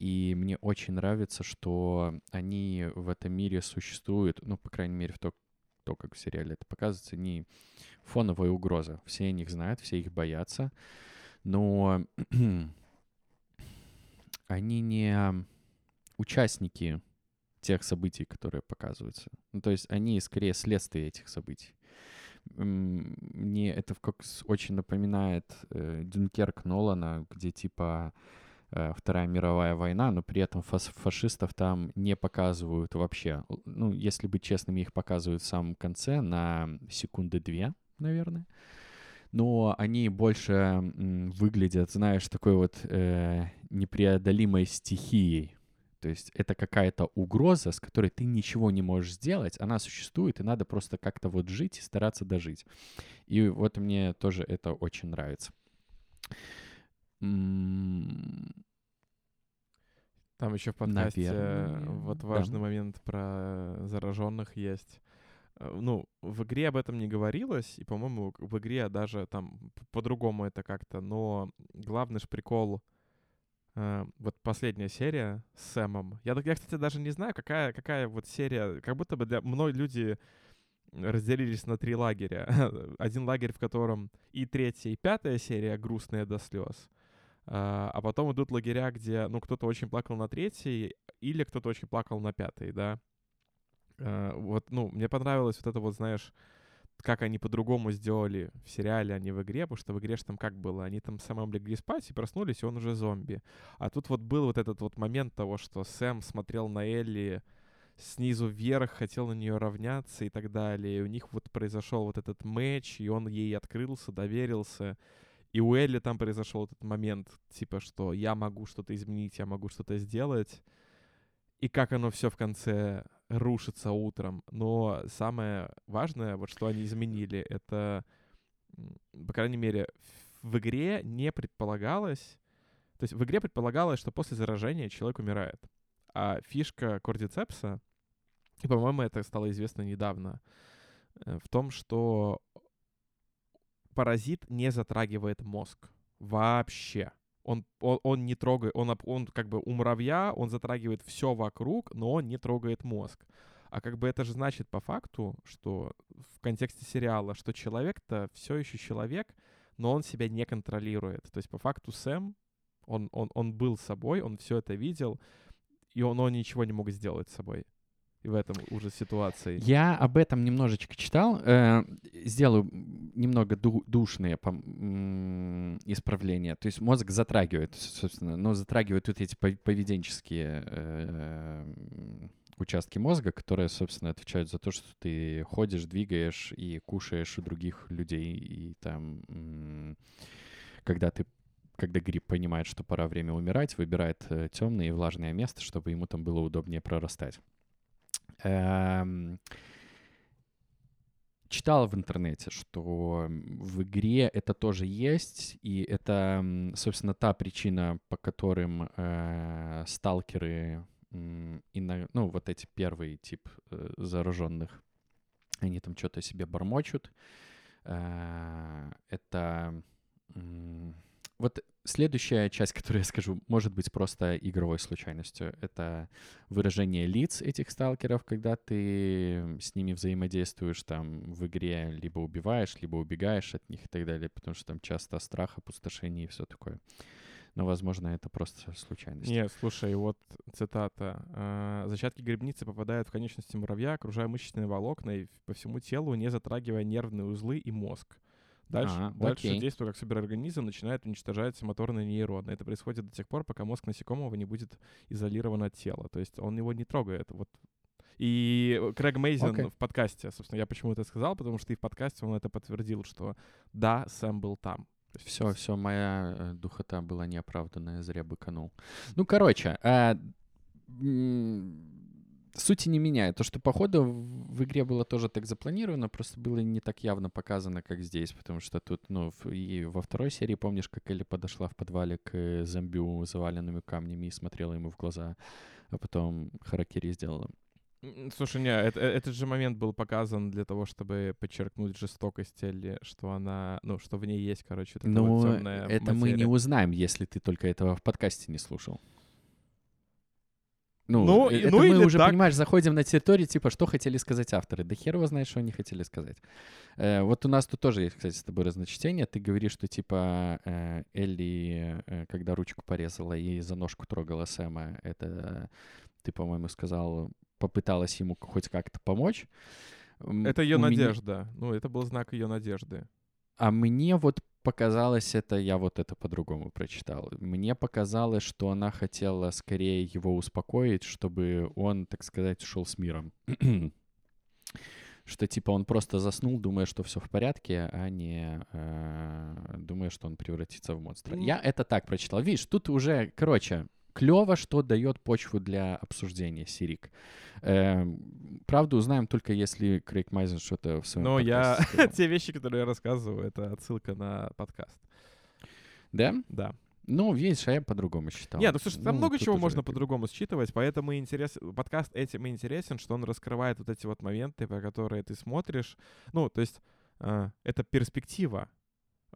И мне очень нравится, что они в этом мире существуют, ну, по крайней мере, в то, то как в сериале это показывается, не фоновая угроза. Все о них знают, все их боятся. Но они не участники тех событий, которые показываются. Ну, то есть они скорее следствие этих событий. Мне это как очень напоминает э, Дюнкерк Нолана, где типа Вторая мировая война, но при этом фашистов там не показывают вообще. Ну, если быть честными, их показывают в самом конце на секунды две, наверное. Но они больше выглядят, знаешь, такой вот э, непреодолимой стихией. То есть это какая-то угроза, с которой ты ничего не можешь сделать. Она существует, и надо просто как-то вот жить и стараться дожить. И вот мне тоже это очень нравится. Там еще в подкасте э, Наверное, вот да. важный момент про зараженных есть. Э, Ну, в игре об этом не говорилось, и, по-моему, в игре даже там по-другому это как-то, но главный ж прикол э, вот последняя серия с Сэмом. Я, я, кстати, даже не знаю, какая, какая вот серия, как будто бы для мной люди разделились на три лагеря. Один лагерь, в котором и третья, и пятая серия грустные до слез. А, а потом идут лагеря, где, ну, кто-то очень плакал на третьей, или кто-то очень плакал на пятой, да. А, вот, ну, мне понравилось вот это вот, знаешь, как они по-другому сделали в сериале, а не в игре, потому что в игре же там как было, они там самым легли спать и проснулись, и он уже зомби. А тут вот был вот этот вот момент того, что Сэм смотрел на Элли снизу вверх, хотел на нее равняться и так далее. И у них вот произошел вот этот матч, и он ей открылся, доверился. И у Элли там произошел этот момент, типа, что я могу что-то изменить, я могу что-то сделать. И как оно все в конце рушится утром. Но самое важное, вот что они изменили, это, по крайней мере, в игре не предполагалось, то есть в игре предполагалось, что после заражения человек умирает. А фишка кордицепса, и, по-моему, это стало известно недавно, э, в том, что паразит не затрагивает мозг вообще. Он, он, он не трогает, он, он как бы у муравья, он затрагивает все вокруг, но он не трогает мозг. А как бы это же значит по факту, что в контексте сериала, что человек-то все еще человек, но он себя не контролирует. То есть по факту Сэм, он, он, он был собой, он все это видел, и он, он ничего не мог сделать с собой в этом уже ситуации. Я об этом немножечко читал. Э, сделаю немного ду душные исправления. То есть мозг затрагивает, собственно, но затрагивает вот эти поведенческие э, участки мозга, которые, собственно, отвечают за то, что ты ходишь, двигаешь и кушаешь у других людей. И там, когда ты когда гриб понимает, что пора время умирать, выбирает э, темное и влажное место, чтобы ему там было удобнее прорастать. Эм, читал в интернете, что в игре это тоже есть, и это, собственно, та причина, по которым э, сталкеры, э, и ну, вот эти первый тип э, зараженных, они там что-то себе бормочут. Э, это... Э, вот следующая часть, которую я скажу, может быть просто игровой случайностью. Это выражение лиц этих сталкеров, когда ты с ними взаимодействуешь там в игре, либо убиваешь, либо убегаешь от них и так далее, потому что там часто страх, опустошение и все такое. Но, возможно, это просто случайность. Нет, слушай, вот цитата. «А, «Зачатки грибницы попадают в конечности муравья, окружая мышечные волокна и по всему телу, не затрагивая нервные узлы и мозг. Дальше, а, дальше окей. действие как суперорганизм начинает уничтожать моторные нейроны. Это происходит до тех пор, пока мозг насекомого не будет изолирован от тела. То есть он его не трогает. Вот и Крэг Мейзен okay. в подкасте, собственно, я почему это сказал, потому что и в подкасте он это подтвердил, что да, Сэм был там. Все, все, моя э, духота была неоправданная, зря быканул. Ну, короче, э, сути не меняет. То, что походу в игре было тоже так запланировано, просто было не так явно показано, как здесь, потому что тут, ну, и во второй серии, помнишь, как Элли подошла в подвале к э, зомбю заваленными камнями и смотрела ему в глаза, а потом Харакири сделала. Слушай, не, это, э, этот же момент был показан для того, чтобы подчеркнуть жестокость Элли, что она, ну, что в ней есть, короче, вот Ну, вот это материя. мы не узнаем, если ты только этого в подкасте не слушал. Ну, ну, это ну мы уже, так. понимаешь, заходим на территорию, типа, что хотели сказать авторы. Да хер его знает, что они хотели сказать. Э, вот у нас тут тоже есть, кстати, с тобой разночтение. Ты говоришь, что, типа, э, Элли, э, когда ручку порезала и за ножку трогала Сэма, это, ты, по-моему, сказал, попыталась ему хоть как-то помочь. Это ее надежда. Меня... Ну, это был знак ее надежды. А мне вот показалось это, я вот это по-другому прочитал. Мне показалось, что она хотела скорее его успокоить, чтобы он, так сказать, ушел с миром. что типа он просто заснул, думая, что все в порядке, а не э, думая, что он превратится в монстра. Mm. Я это так прочитал. Видишь, тут уже, короче, клево, что дает почву для обсуждения Сирик. Э, правду узнаем только если Крейг Майзен что-то в своем Но я... Те вещи, которые я рассказываю, это отсылка на подкаст. Да? Да. Ну, видишь, а я по-другому считал. Нет, ну слушай, там ну, много чего можно по-другому считывать, поэтому интерес... подкаст этим и интересен, что он раскрывает вот эти вот моменты, по которые ты смотришь. Ну, то есть э, это перспектива.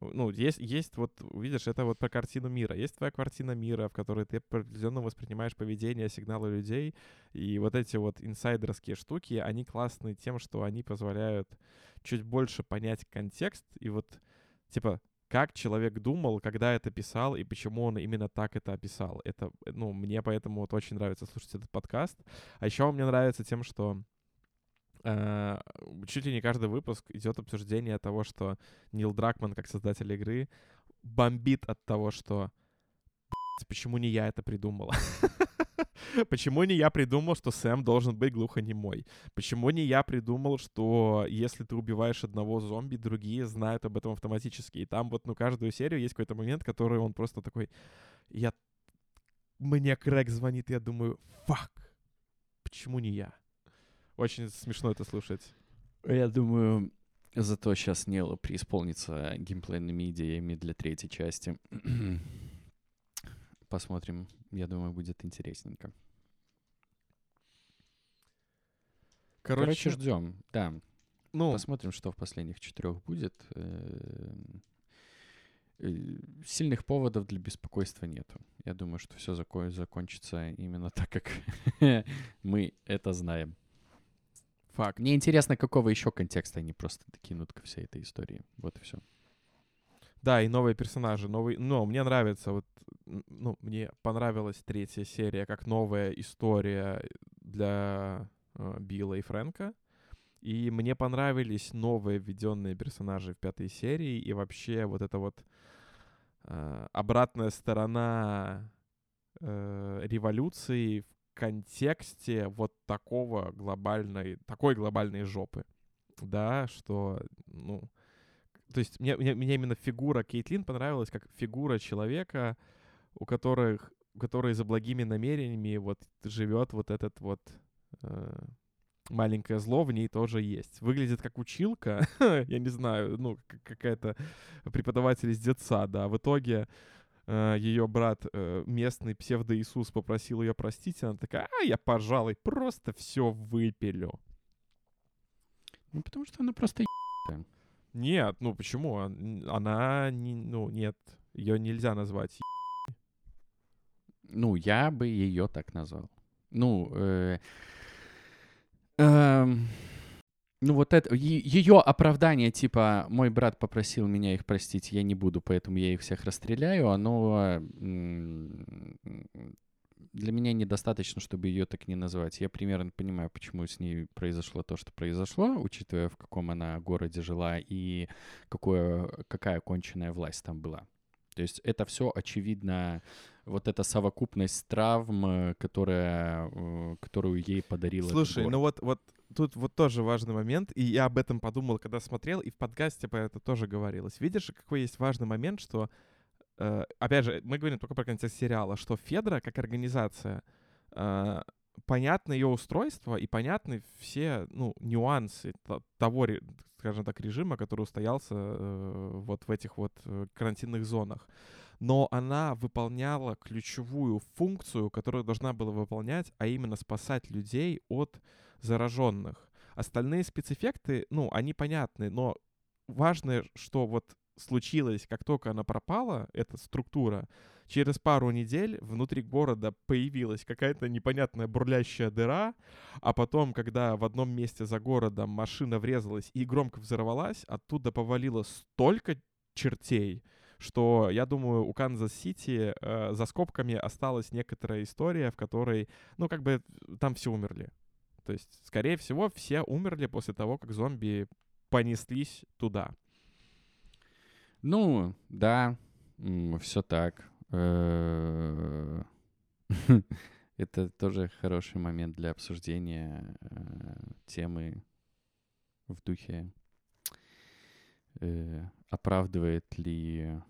Ну, есть, есть вот, видишь, это вот про картину мира. Есть твоя картина мира, в которой ты определенно воспринимаешь поведение, сигналы людей. И вот эти вот инсайдерские штуки, они классные тем, что они позволяют чуть больше понять контекст. И вот, типа, как человек думал, когда это писал, и почему он именно так это описал. Это, ну, мне поэтому вот очень нравится слушать этот подкаст. А еще мне нравится тем, что э, чуть ли не каждый выпуск идет обсуждение того, что Нил Дракман, как создатель игры, бомбит от того, что почему не я это придумал? Почему не я придумал, что Сэм должен быть глухонемой? Почему не я придумал, что если ты убиваешь одного зомби, другие знают об этом автоматически? И там вот, ну, каждую серию есть какой-то момент, который он просто такой... Я... Мне Крэг звонит, я думаю, фак, почему не я? Очень смешно это слушать. Я думаю, зато сейчас Нело преисполнится геймплейными идеями для третьей части. Посмотрим. Я думаю, будет интересненько. Короче, Короче ждем. Да. Ну, Посмотрим, что в последних четырех будет. Эм, э, сильных поводов для беспокойства нету. Я думаю, что все закон закончится именно так, как мы это знаем. Факт. Мне интересно, какого еще контекста они просто докинут ко всей этой истории. Вот и все. Да, и новые персонажи, новый. Но мне нравится вот, ну, мне понравилась третья серия как новая история для э, Билла и Фрэнка. И мне понравились новые введенные персонажи в пятой серии. И вообще вот эта вот э, обратная сторона э, революции контексте вот такого глобальной, такой глобальной жопы. Да, что, ну, то есть мне, мне, мне именно фигура Кейтлин понравилась как фигура человека, у которых, который за благими намерениями вот живет вот этот вот э, маленькое зло в ней тоже есть. Выглядит как училка, я не знаю, ну, какая-то преподаватель из детсада, а в итоге ее брат, э, местный псевдо-Иисус, попросил ее простить, и она такая, а, я, пожалуй, просто все выпилю. Ну, потому что она просто Нет, ну почему? Она, не, ну, нет, ее нельзя назвать Ну, я бы ее так назвал. Ну, э, э, ну, вот это, ее оправдание, типа, мой брат попросил меня их простить, я не буду, поэтому я их всех расстреляю, оно для меня недостаточно, чтобы ее так не назвать. Я примерно понимаю, почему с ней произошло то, что произошло, учитывая, в каком она городе жила и какое, какая конченная власть там была. То есть это все очевидно, вот эта совокупность травм, которая, э, которую ей подарила. Слушай, ну вот, вот тут вот тоже важный момент, и я об этом подумал, когда смотрел, и в подкасте про это тоже говорилось. Видишь, какой есть важный момент, что, э, опять же, мы говорим только про контекст сериала, что Федра как организация, э, понятно ее устройство и понятны все, ну, нюансы того, скажем так, режима, который устоялся э, вот в этих вот э, карантинных зонах но она выполняла ключевую функцию, которую должна была выполнять, а именно спасать людей от зараженных. Остальные спецэффекты, ну, они понятны, но важно, что вот случилось, как только она пропала, эта структура, через пару недель внутри города появилась какая-то непонятная бурлящая дыра, а потом, когда в одном месте за городом машина врезалась и громко взорвалась, оттуда повалило столько чертей, что, я думаю, у Канзас-Сити э, за скобками осталась некоторая история, в которой, ну, как бы там все умерли. То есть, скорее всего, все умерли после того, как зомби понеслись туда. Ну, да, все так. Э, это тоже хороший момент для обсуждения э, темы в духе э, оправдывает ли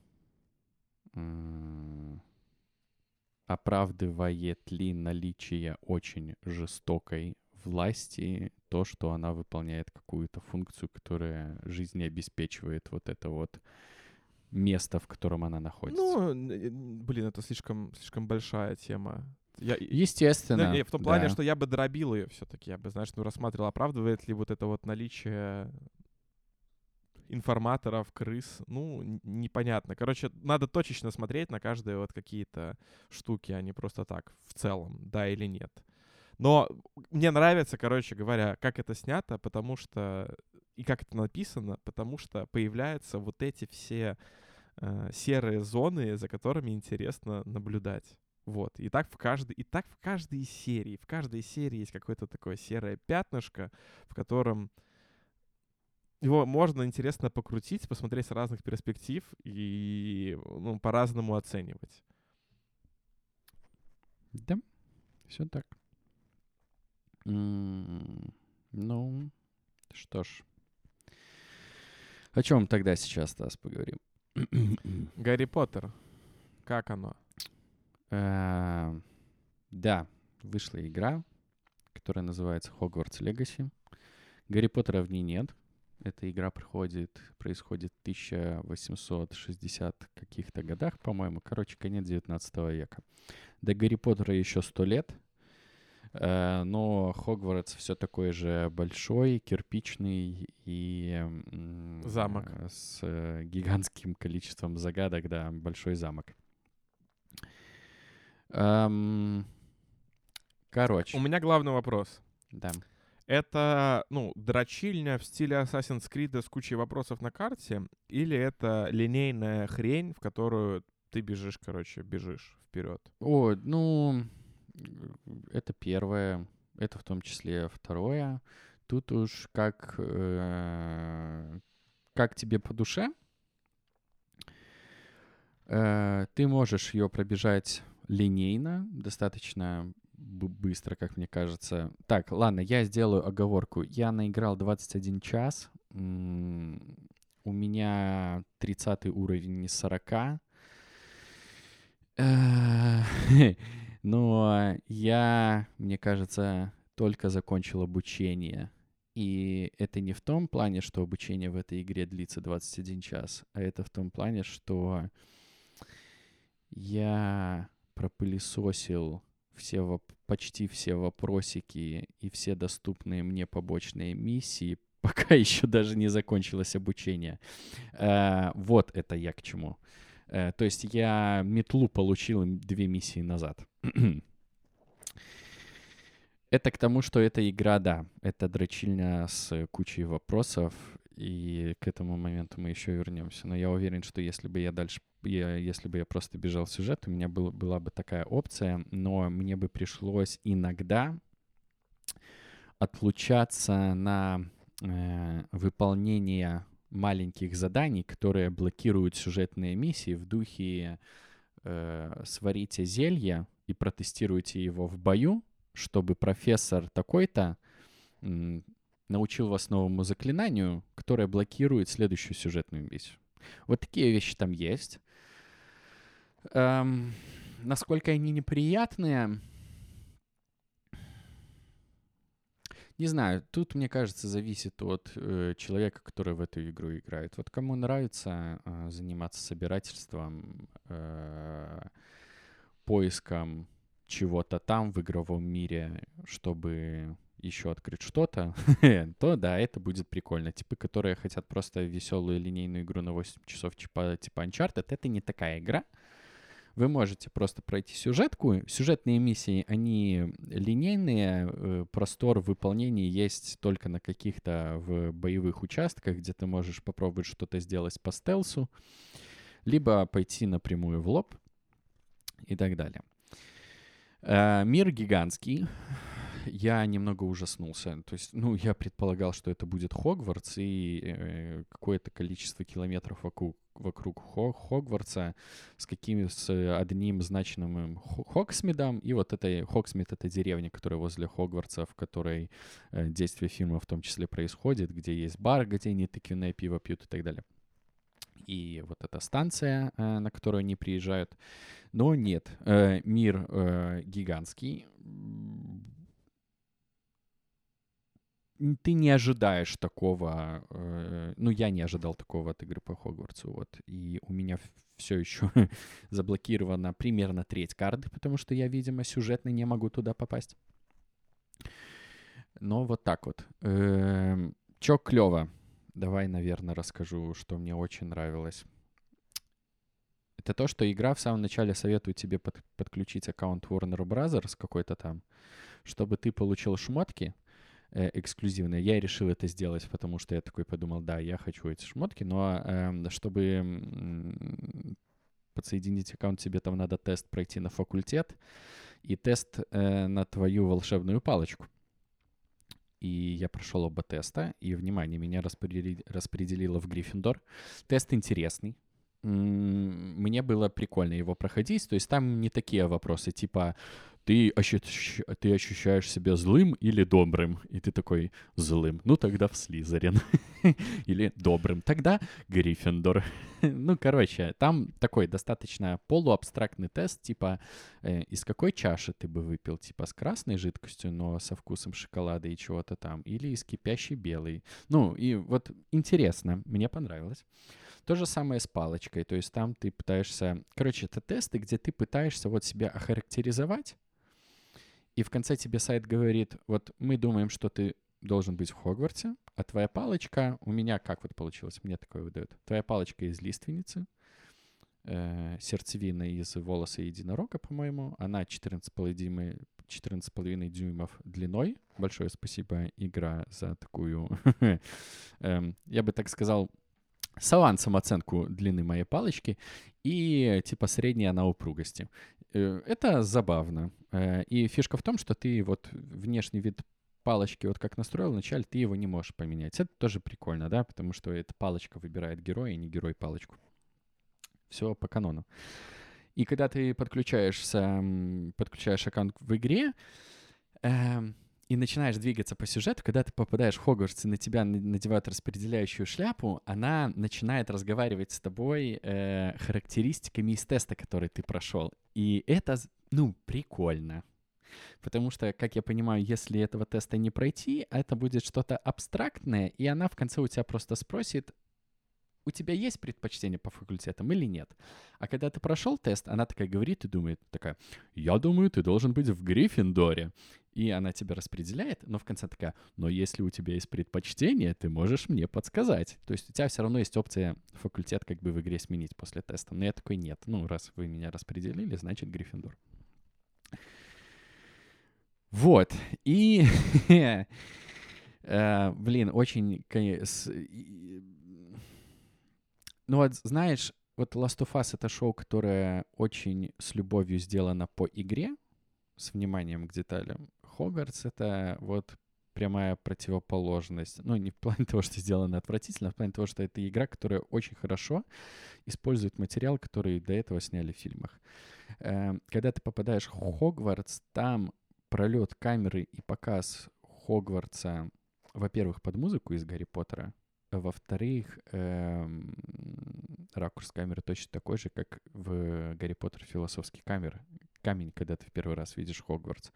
оправдывает ли наличие очень жестокой власти то, что она выполняет какую-то функцию, которая жизни обеспечивает вот это вот место, в котором она находится. Ну, блин, это слишком, слишком большая тема. Я, Естественно. Да, в том плане, да. что я бы дробил ее все-таки. Я бы, знаешь, ну, рассматривал, оправдывает ли вот это вот наличие информаторов, крыс. Ну, непонятно. Короче, надо точечно смотреть на каждые вот какие-то штуки, а не просто так в целом, да или нет. Но мне нравится, короче говоря, как это снято, потому что и как это написано, потому что появляются вот эти все э, серые зоны, за которыми интересно наблюдать. Вот. И так в каждой, и так в каждой серии. В каждой серии есть какое-то такое серое пятнышко, в котором его можно интересно покрутить, посмотреть с разных перспектив и ну, по-разному оценивать. Да, все так. М, Ну, что ж. О чем тогда сейчас, Стас, поговорим? Гарри Поттер. Как оно? Э, Да, вышла игра, которая называется Hogwarts Legacy. Гарри Поттера в ней нет. Эта игра проходит, происходит в 1860 каких-то годах, по-моему. Короче, конец 19 века. До Гарри Поттера еще сто лет. Э, Но Хогвартс все такой же большой, кирпичный и... Замок. С э, гигантским количеством загадок, да, большой замок. Эм, Короче, У меня главный вопрос. да. Это, ну, дрочильня в стиле Assassin's Creed с кучей вопросов на карте? Или это линейная хрень, в которую ты бежишь, короче, бежишь вперед? О, ну, это первое, это в том числе второе. Тут уж как, э, как тебе по душе. Э, ты можешь ее пробежать линейно, достаточно быстро, как мне кажется. Так, ладно, я сделаю оговорку. Я наиграл 21 час. У меня 30 уровень из 40. Э, Но я, мне кажется, только закончил обучение. И это не в том плане, что обучение в этой игре длится 21 час, а это в том плане, что я пропылесосил все воп- почти все вопросики и все доступные мне побочные миссии, пока еще даже не закончилось обучение. Э, Вот это я к чему. Э, То есть я метлу получил две миссии назад. Это к тому, что эта игра, да, это дрочильня с кучей вопросов, и к этому моменту мы еще вернемся. Но я уверен, что если бы я дальше, я, если бы я просто бежал сюжет, у меня был, была бы такая опция, но мне бы пришлось иногда отлучаться на э, выполнение маленьких заданий, которые блокируют сюжетные миссии в духе э, сварите зелье и протестируйте его в бою, чтобы профессор такой-то научил вас новому заклинанию, которое блокирует следующую сюжетную миссию. Вот такие вещи там есть. Эм, насколько они неприятные, не знаю, тут, мне кажется, зависит от э, человека, который в эту игру играет. Вот кому нравится э, заниматься собирательством, э, поиском чего-то там в игровом мире, чтобы еще открыть что-то, то да, это будет прикольно. Типы, которые хотят просто веселую линейную игру на 8 часов типа, типа Uncharted, это не такая игра. Вы можете просто пройти сюжетку. Сюжетные миссии, они линейные. э, Простор выполнения есть только на каких-то в боевых участках, где ты можешь попробовать что-то сделать по стелсу, либо пойти напрямую в лоб и так далее. Э, Мир гигантский. Я немного ужаснулся. То есть, ну, я предполагал, что это будет Хогвартс и э, какое-то количество километров вокруг, вокруг Хо- Хогвартса с каким с одним значимым Хо- Хоксмидом. И вот это Хоксмид — это деревня, которая возле Хогвартса, в которой э, действие фильма в том числе происходит, где есть бар, где они тыквенное пиво пьют и так далее. И вот эта станция, э, на которую они приезжают. Но нет, э, мир э, гигантский. Ты не ожидаешь такого, э, ну я не ожидал такого от игры по Хогвартсу, вот, и у меня все еще заблокирована примерно треть карты, потому что я, видимо, сюжетно не могу туда попасть. Но вот так вот. Эм, Чё клево? давай, наверное, расскажу, что мне очень нравилось. Это то, что игра в самом начале советует тебе под, подключить аккаунт Warner Bros. какой-то там, чтобы ты получил шмотки э, эксклюзивные. Я решил это сделать, потому что я такой подумал, да, я хочу эти шмотки, но э, чтобы э, подсоединить аккаунт, тебе там надо тест пройти на факультет и тест э, на твою волшебную палочку. И я прошел оба теста, и, внимание, меня распредели... распределило в Гриффиндор. Тест интересный, мне было прикольно его проходить. То есть там не такие вопросы, типа ты, ощущ... ты ощущаешь себя злым или добрым? И ты такой, злым. Ну, тогда в Слизерин. или добрым. Тогда Гриффиндор. ну, короче, там такой достаточно полуабстрактный тест, типа, э, из какой чаши ты бы выпил? Типа с красной жидкостью, но со вкусом шоколада и чего-то там. Или из кипящей белой. Ну, и вот интересно, мне понравилось. То же самое с палочкой, то есть там ты пытаешься... Короче, это тесты, где ты пытаешься вот себя охарактеризовать, и в конце тебе сайт говорит, вот мы думаем, что ты должен быть в Хогвартсе, а твоя палочка, у меня как вот получилось, мне такое выдают, твоя палочка из лиственницы, э, сердцевина из волоса единорога, по-моему, она 14,5 дюйма, 14,5 дюймов длиной. Большое спасибо, игра, за такую, эм, я бы так сказал, с авансом оценку длины моей палочки и типа средняя на упругости. Э, это забавно. Э, и фишка в том, что ты вот внешний вид палочки вот как настроил вначале, ты его не можешь поменять. Это тоже прикольно, да, потому что эта палочка выбирает героя, и не герой палочку. Все по канону. И когда ты подключаешься, подключаешь аккаунт в игре, эм, и начинаешь двигаться по сюжету, когда ты попадаешь в Хогвартс и на тебя надевают распределяющую шляпу, она начинает разговаривать с тобой э, характеристиками из теста, который ты прошел. И это, ну, прикольно. Потому что, как я понимаю, если этого теста не пройти, это будет что-то абстрактное, и она в конце у тебя просто спросит, у тебя есть предпочтение по факультетам или нет? А когда ты прошел тест, она такая говорит и думает, такая, я думаю, ты должен быть в Гриффиндоре. И она тебя распределяет, но в конце такая, но если у тебя есть предпочтение, ты можешь мне подсказать. То есть у тебя все равно есть опция факультет как бы в игре сменить после теста. Но я такой, нет, ну раз вы меня распределили, значит Гриффиндор. Вот. И, э, блин, очень ну вот, знаешь, вот Last of Us — это шоу, которое очень с любовью сделано по игре, с вниманием к деталям. Хогвартс — это вот прямая противоположность. Ну, не в плане того, что сделано отвратительно, а в плане того, что это игра, которая очень хорошо использует материал, который до этого сняли в фильмах. Эм, когда ты попадаешь в Хогвартс, там пролет камеры и показ Хогвартса, во-первых, под музыку из Гарри Поттера, во-вторых, эм, ракурс камеры точно такой же, как в Гарри Поттер философский камер. Камень, когда ты в первый раз видишь Хогвартс.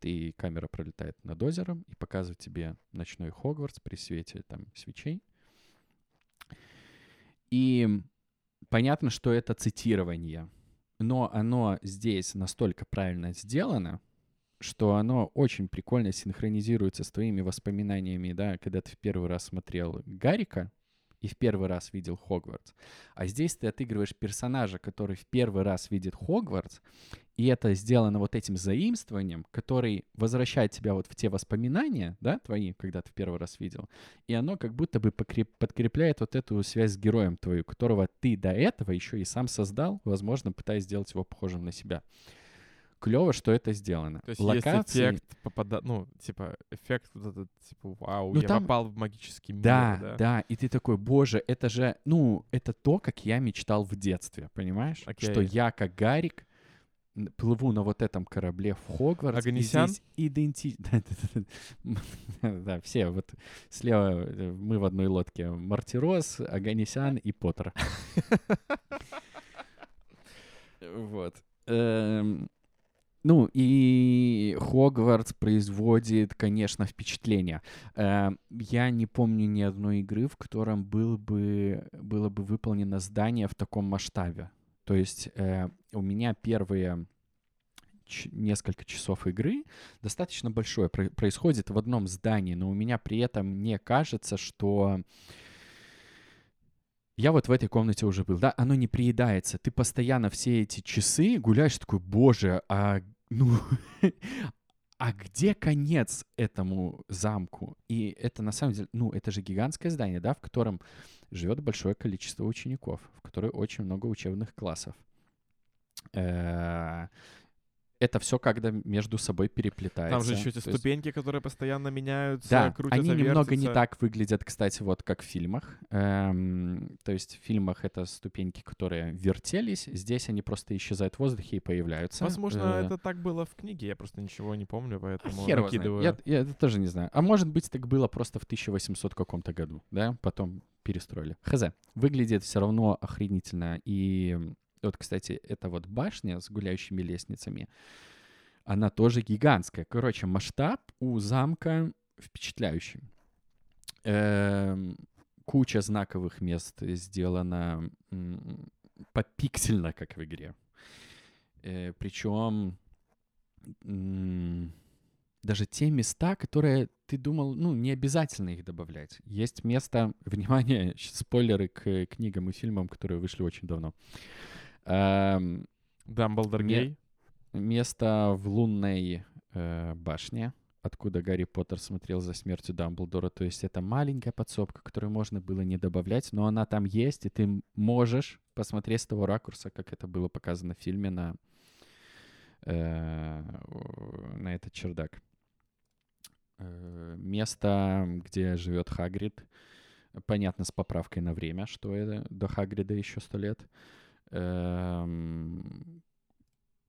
Ты, камера пролетает над озером и показывает тебе ночной Хогвартс при свете там свечей. И понятно, что это цитирование, но оно здесь настолько правильно сделано, что оно очень прикольно синхронизируется с твоими воспоминаниями, да, когда ты в первый раз смотрел Гарика и в первый раз видел Хогвартс. А здесь ты отыгрываешь персонажа, который в первый раз видит Хогвартс, и это сделано вот этим заимствованием, который возвращает тебя вот в те воспоминания, да, твои, когда ты в первый раз видел, и оно как будто бы подкрепляет вот эту связь с героем твою, которого ты до этого еще и сам создал, возможно, пытаясь сделать его похожим на себя клево, что это сделано. То есть Локации... есть эффект попада... ну, типа, эффект вот этот, типа, вау, ну, я там... попал в магический мир. Да, да, да, и ты такой, боже, это же, ну, это то, как я мечтал в детстве, понимаешь? Okay. Что я, как Гарик, плыву на вот этом корабле в Хогвартс. Аганесян? И иденти... да, все, вот слева э, мы в одной лодке. Мартирос, Аганесян и Поттер. вот. Ну, и Хогвартс производит, конечно, впечатление. Э, я не помню ни одной игры, в котором был бы, было бы выполнено здание в таком масштабе. То есть э, у меня первые несколько часов игры достаточно большое происходит в одном здании, но у меня при этом не кажется, что я вот в этой комнате уже был, да, оно не приедается. Ты постоянно все эти часы гуляешь такой, боже, а ну, а где конец этому замку? И это на самом деле, ну, это же гигантское здание, да, в котором живет большое количество учеников, в котором очень много учебных классов. Это все когда между собой переплетается. Там же еще эти То есть- ступеньки, которые постоянно меняются, да, крутятся, они немного не вертятся. так выглядят, кстати, вот как в фильмах. Эм, то есть в фильмах это ступеньки, которые вертелись, здесь они просто исчезают в воздухе и появляются. Возможно, Э, это так было в книге, я просто ничего не помню, поэтому Хер накидываю. Я, я это тоже не знаю. А может быть, так было просто в 1800 каком-то году, да? Потом перестроили. Хз. Выглядит все равно охренительно. И вот, кстати, эта вот башня с гуляющими лестницами, она тоже гигантская. Короче, масштаб у замка впечатляющий. Эм, куча знаковых мест сделана попиксельно, как в игре. Э, причем даже те места, которые ты думал, ну, не обязательно их добавлять. Есть место, внимание, спойлеры к книгам и фильмам, которые вышли очень давно. Дамблдор Ме- гей? место в лунной э, башне, откуда Гарри Поттер смотрел за смертью Дамблдора. То есть это маленькая подсобка, которую можно было не добавлять, но она там есть, и ты можешь посмотреть с того ракурса, как это было показано в фильме на, э, на этот чердак. Э, место, где живет Хагрид, понятно, с поправкой на время, что это до Хагрида еще сто лет. Эм,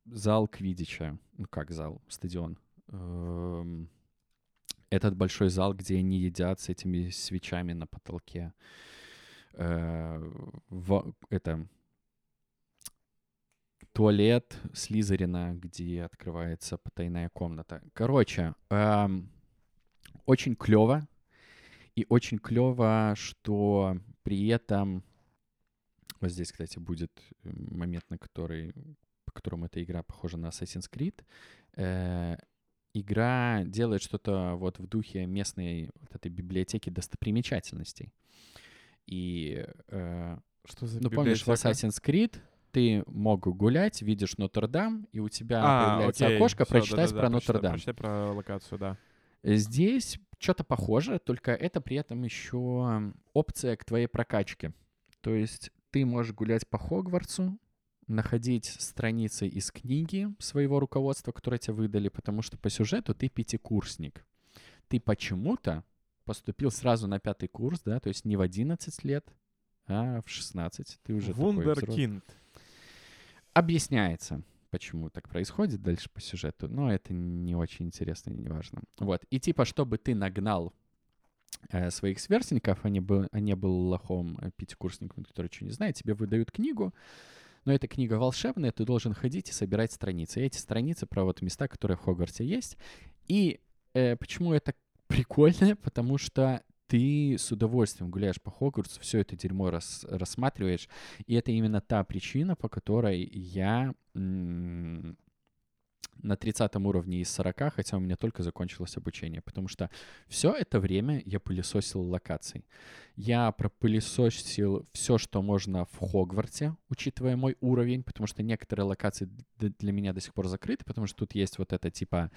зал Квидича. Ну как зал? Стадион. Эм, Этот большой зал, где они едят с этими свечами на потолке. Э, во- Это туалет Слизерина, где открывается потайная комната. Короче, эм, очень клево. И очень клево, что при этом... Вот здесь, кстати, будет э, момент, на который, по которому эта игра похожа на Assassin's Creed. Э, игра делает что-то вот в духе местной вот этой библиотеки достопримечательностей. И э, Что за ну, помнишь, в? Assassin's Creed ты мог гулять, видишь Нотр-Дам, и у тебя А, появляется окей, окошко всё, прочитать да-да-да, про прочитай- Нотр-Дам. Прочитай про локацию, да. Здесь что-то похоже, только это при этом еще опция к твоей прокачке. То есть ты можешь гулять по Хогвартсу, находить страницы из книги своего руководства, которое тебе выдали, потому что по сюжету ты пятикурсник. Ты почему-то поступил сразу на пятый курс, да, то есть не в 11 лет, а в 16. Ты уже. Вундеркинд. Объясняется, почему так происходит дальше по сюжету, но это не очень интересно и не важно. Вот. И типа, чтобы ты нагнал своих сверстников, а не был, а не был лохом э, пятикурсником, который ничего не знает, тебе выдают книгу, но эта книга волшебная, ты должен ходить и собирать страницы. И эти страницы про вот места, которые в Хогвартсе есть. И э, почему это прикольно? Потому что ты с удовольствием гуляешь по Хогвартсу, все это дерьмо рас- рассматриваешь, и это именно та причина, по которой я на 30 уровне из 40, хотя у меня только закончилось обучение, потому что все это время я пылесосил локаций. Я пропылесосил все, что можно в Хогвартсе, учитывая мой уровень, потому что некоторые локации для меня до сих пор закрыты, потому что тут есть вот это типа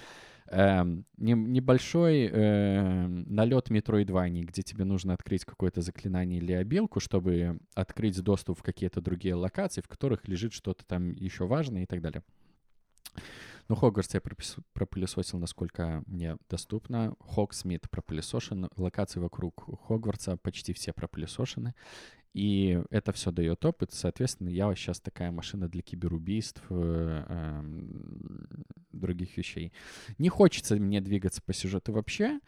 не- небольшой эм, налет метроидваний, где тебе нужно открыть какое-то заклинание или обилку, чтобы открыть доступ в какие-то другие локации, в которых лежит что-то там еще важное и так далее. Ну, Хогвартс я пропылесосил, насколько мне доступно. Хогсмит пропылесошен. Локации вокруг Хогвартса почти все пропылесошены. И это все дает опыт. Соответственно, я сейчас такая машина для киберубийств, э, эм, других вещей. Не хочется мне двигаться по сюжету вообще.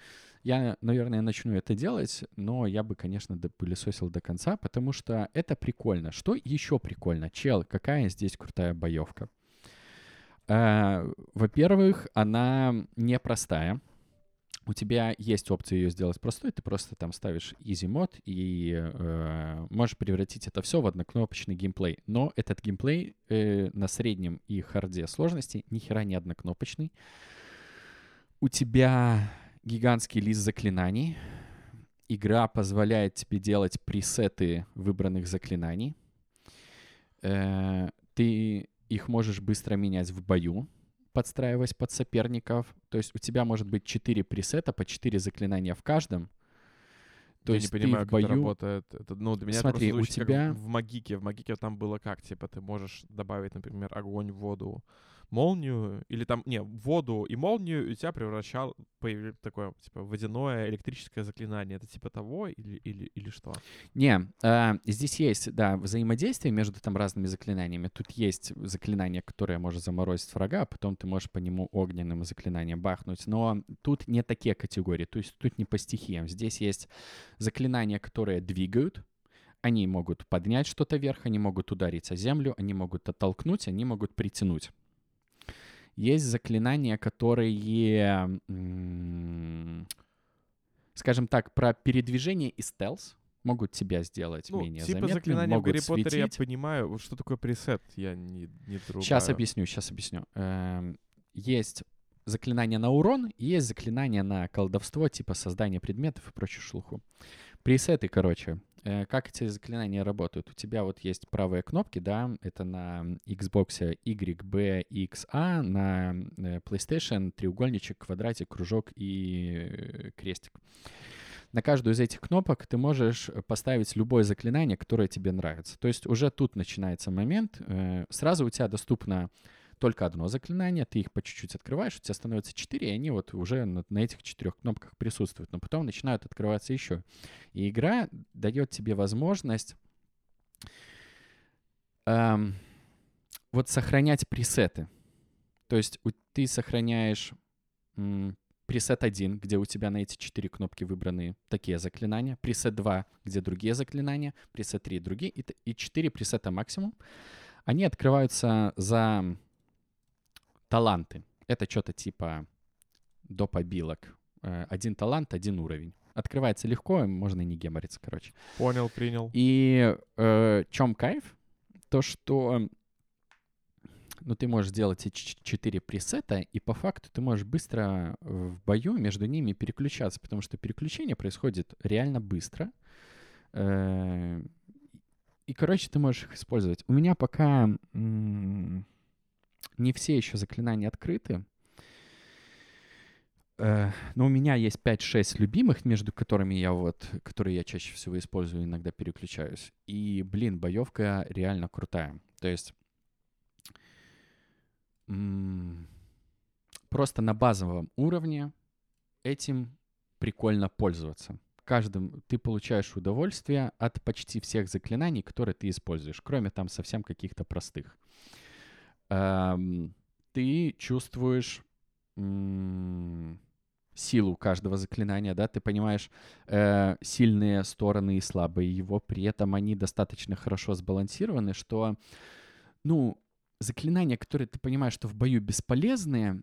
Я, наверное, начну это делать, но я бы, конечно, допылесосил до конца, потому что это прикольно. Что еще прикольно? Чел, какая здесь крутая боевка? Э, Во-первых, она непростая. У тебя есть опция ее сделать простой, ты просто там ставишь easy мод и э, можешь превратить это все в однокнопочный геймплей. Но этот геймплей э, на среднем и харде сложности ни хера не однокнопочный. У тебя гигантский лист заклинаний. игра позволяет тебе делать пресеты выбранных заклинаний. Э, ты их можешь быстро менять в бою, подстраиваясь под соперников. То есть у тебя может быть 4 пресета по 4 заклинания в каждом. То я есть не понимаю, в бою... как это работает. Это, ну, для меня Смотри, это у тебя... в магике. В магике там было как? Типа ты можешь добавить, например, огонь, воду, молнию, или там, не, воду и молнию, и у тебя превращал, появилось такое, типа, водяное электрическое заклинание. Это типа того или, или, или что? Не, э, здесь есть, да, взаимодействие между там разными заклинаниями. Тут есть заклинание, которое может заморозить врага, а потом ты можешь по нему огненным заклинанием бахнуть. Но тут не такие категории, то есть тут не по стихиям. Здесь есть заклинания, которые двигают, они могут поднять что-то вверх, они могут ударить о землю, они могут оттолкнуть, они могут притянуть. Есть заклинания, которые, скажем так, про передвижение и стелс могут тебя сделать ну, менее типа заметным, заклинания могут в Гарри светить. Поттере я понимаю. Что такое пресет? Я не, не трубаю. Сейчас объясню, сейчас объясню. Эм, есть заклинания на урон, и есть заклинания на колдовство, типа создание предметов и прочую шелуху. Пресеты, короче, как эти заклинания работают? У тебя вот есть правые кнопки, да, это на Xbox Y, B, X, A, на э, PlayStation треугольничек, квадратик, кружок и э, крестик. На каждую из этих кнопок ты можешь поставить любое заклинание, которое тебе нравится. То есть уже тут начинается момент. Сразу у тебя доступно только одно заклинание, ты их по чуть-чуть открываешь, у тебя становится 4, и они вот уже на, на этих четырех кнопках присутствуют. Но потом начинают открываться еще. И игра дает тебе возможность эм, вот сохранять пресеты. То есть у, ты сохраняешь пресет 1, где у тебя на эти четыре кнопки выбраны такие заклинания, пресет 2, где другие заклинания, пресет 3 другие, и, и 4 пресета максимум. Они открываются за таланты. Это что-то типа до побилок. Э, один талант, один уровень. Открывается легко, можно и не гемориться, короче. Понял, принял. И э, чем кайф? То, что ну, ты можешь сделать эти четыре пресета, и по факту ты можешь быстро в бою между ними переключаться, потому что переключение происходит реально быстро. Э, и, короче, ты можешь их использовать. У меня пока не все еще заклинания открыты. Э, но у меня есть 5-6 любимых, между которыми я вот, которые я чаще всего использую, иногда переключаюсь. И, блин, боевка реально крутая. То есть просто на базовом уровне этим прикольно пользоваться. Каждым ты получаешь удовольствие от почти всех заклинаний, которые ты используешь, кроме там совсем каких-то простых ты чувствуешь силу каждого заклинания, да, ты понимаешь э, сильные стороны и слабые его, при этом они достаточно хорошо сбалансированы, что, ну, заклинания, которые ты понимаешь, что в бою бесполезные,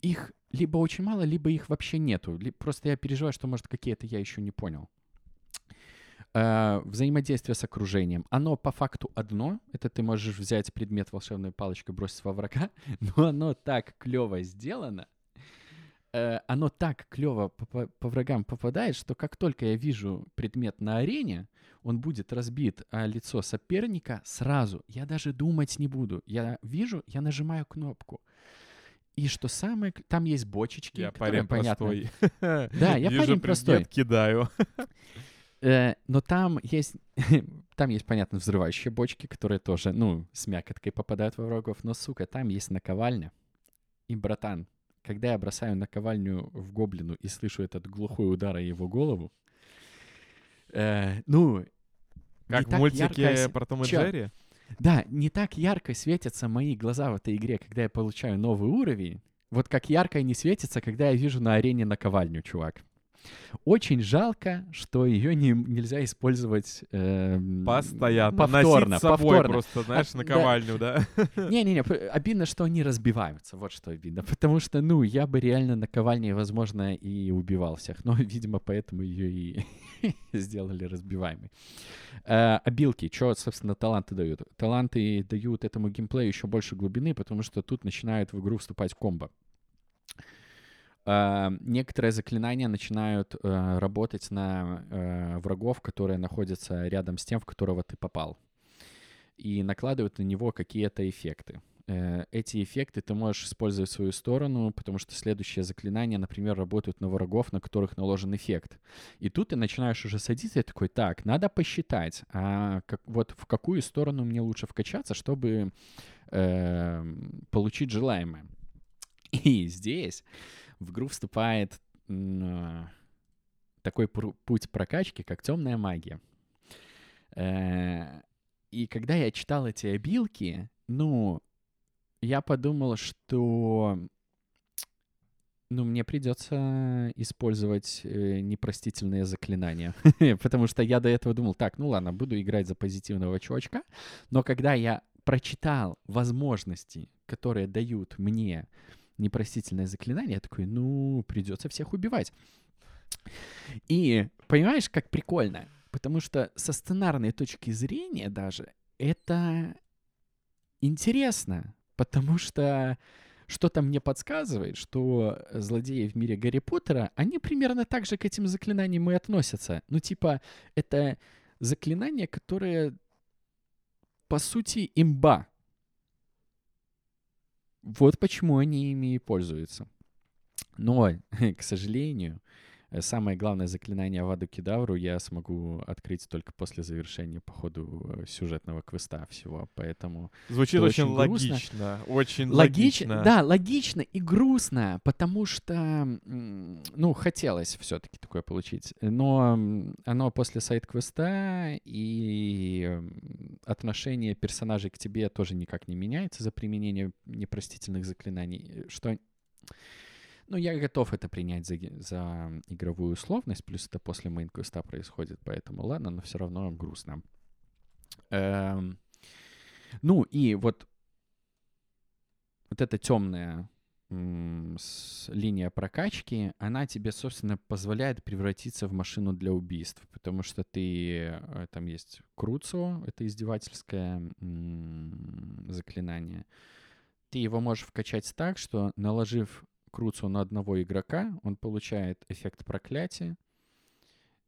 их либо очень мало, либо их вообще нету. Просто я переживаю, что, может, какие-то я еще не понял э, взаимодействие с окружением. Оно по факту одно. Это ты можешь взять предмет волшебной палочкой, бросить во врага, но оно так клево сделано, э, оно так клево по, по, по врагам попадает, что как только я вижу предмет на арене, он будет разбит а лицо соперника сразу. Я даже думать не буду. Я вижу, я нажимаю кнопку. И что самое... Там есть бочечки, я которые, парень понятно... простой. Да, я Вижу парень простой. кидаю. Э, но там есть, там есть, понятно, взрывающие бочки, которые тоже, ну, с мякоткой попадают во врагов. Но, сука, там есть наковальня. И, братан, когда я бросаю наковальню в гоблину и слышу этот глухой удар о его голову, э, ну... Как в мультике ярко... про Том и Джерри? Да, не так ярко светятся мои глаза в этой игре, когда я получаю новый уровень. Вот как ярко они светятся, когда я вижу на арене наковальню, чувак. Очень жалко, что ее не, нельзя использовать э, постоянно, повторно, Носить с собой повторно. просто, знаешь, а, наковальню, да? Не-не-не, обидно, что они разбиваются, вот что обидно, потому что, ну, я бы реально наковальней, возможно, и убивал всех, но, видимо, поэтому ее и сделали разбиваемой. Э, обилки, что, собственно, таланты дают? Таланты дают этому геймплею еще больше глубины, потому что тут начинают в игру вступать комбо. Э, некоторые заклинания начинают э, работать на э, врагов, которые находятся рядом с тем, в которого ты попал. И накладывают на него какие-то эффекты. Э, эти эффекты ты можешь использовать в свою сторону, потому что следующие заклинания, например, работают на врагов, на которых наложен эффект. И тут ты начинаешь уже садиться и такой, так, надо посчитать, а как, вот в какую сторону мне лучше вкачаться, чтобы э, получить желаемое. И здесь в игру вступает э, такой путь прокачки, как темная магия. Э, и когда я читал эти обилки, ну, я подумал, что ну, мне придется использовать э, непростительные заклинания. Потому что я до этого думал, так, ну ладно, буду играть за позитивного чувачка. Но когда я прочитал возможности, которые дают мне непростительное заклинание, я такой, ну, придется всех убивать. И понимаешь, как прикольно? Потому что со сценарной точки зрения даже это интересно. Потому что что-то мне подсказывает, что злодеи в мире Гарри Поттера, они примерно так же к этим заклинаниям и относятся. Ну, типа, это заклинания, которые, по сути, имба. Вот почему они ими и пользуются. Но, к сожалению, самое главное заклинание Аваду Кедавру я смогу открыть только после завершения по ходу э, сюжетного квеста всего, поэтому... Звучит очень, очень логично, очень Логич... логично. Да, логично и грустно, потому что, ну, хотелось все таки такое получить, но оно после side-квеста и отношение персонажей к тебе тоже никак не меняется за применение непростительных заклинаний, что ну, я готов это принять за, за игровую условность, плюс это после main-квеста происходит, поэтому ладно, но все равно грустно. Эм, ну, и вот, вот эта темная линия прокачки, она тебе, собственно, позволяет превратиться в машину для убийств, потому что ты, э, там есть Круцио, это издевательское заклинание, ты его можешь вкачать так, что, наложив Круцу на одного игрока, он получает эффект проклятия,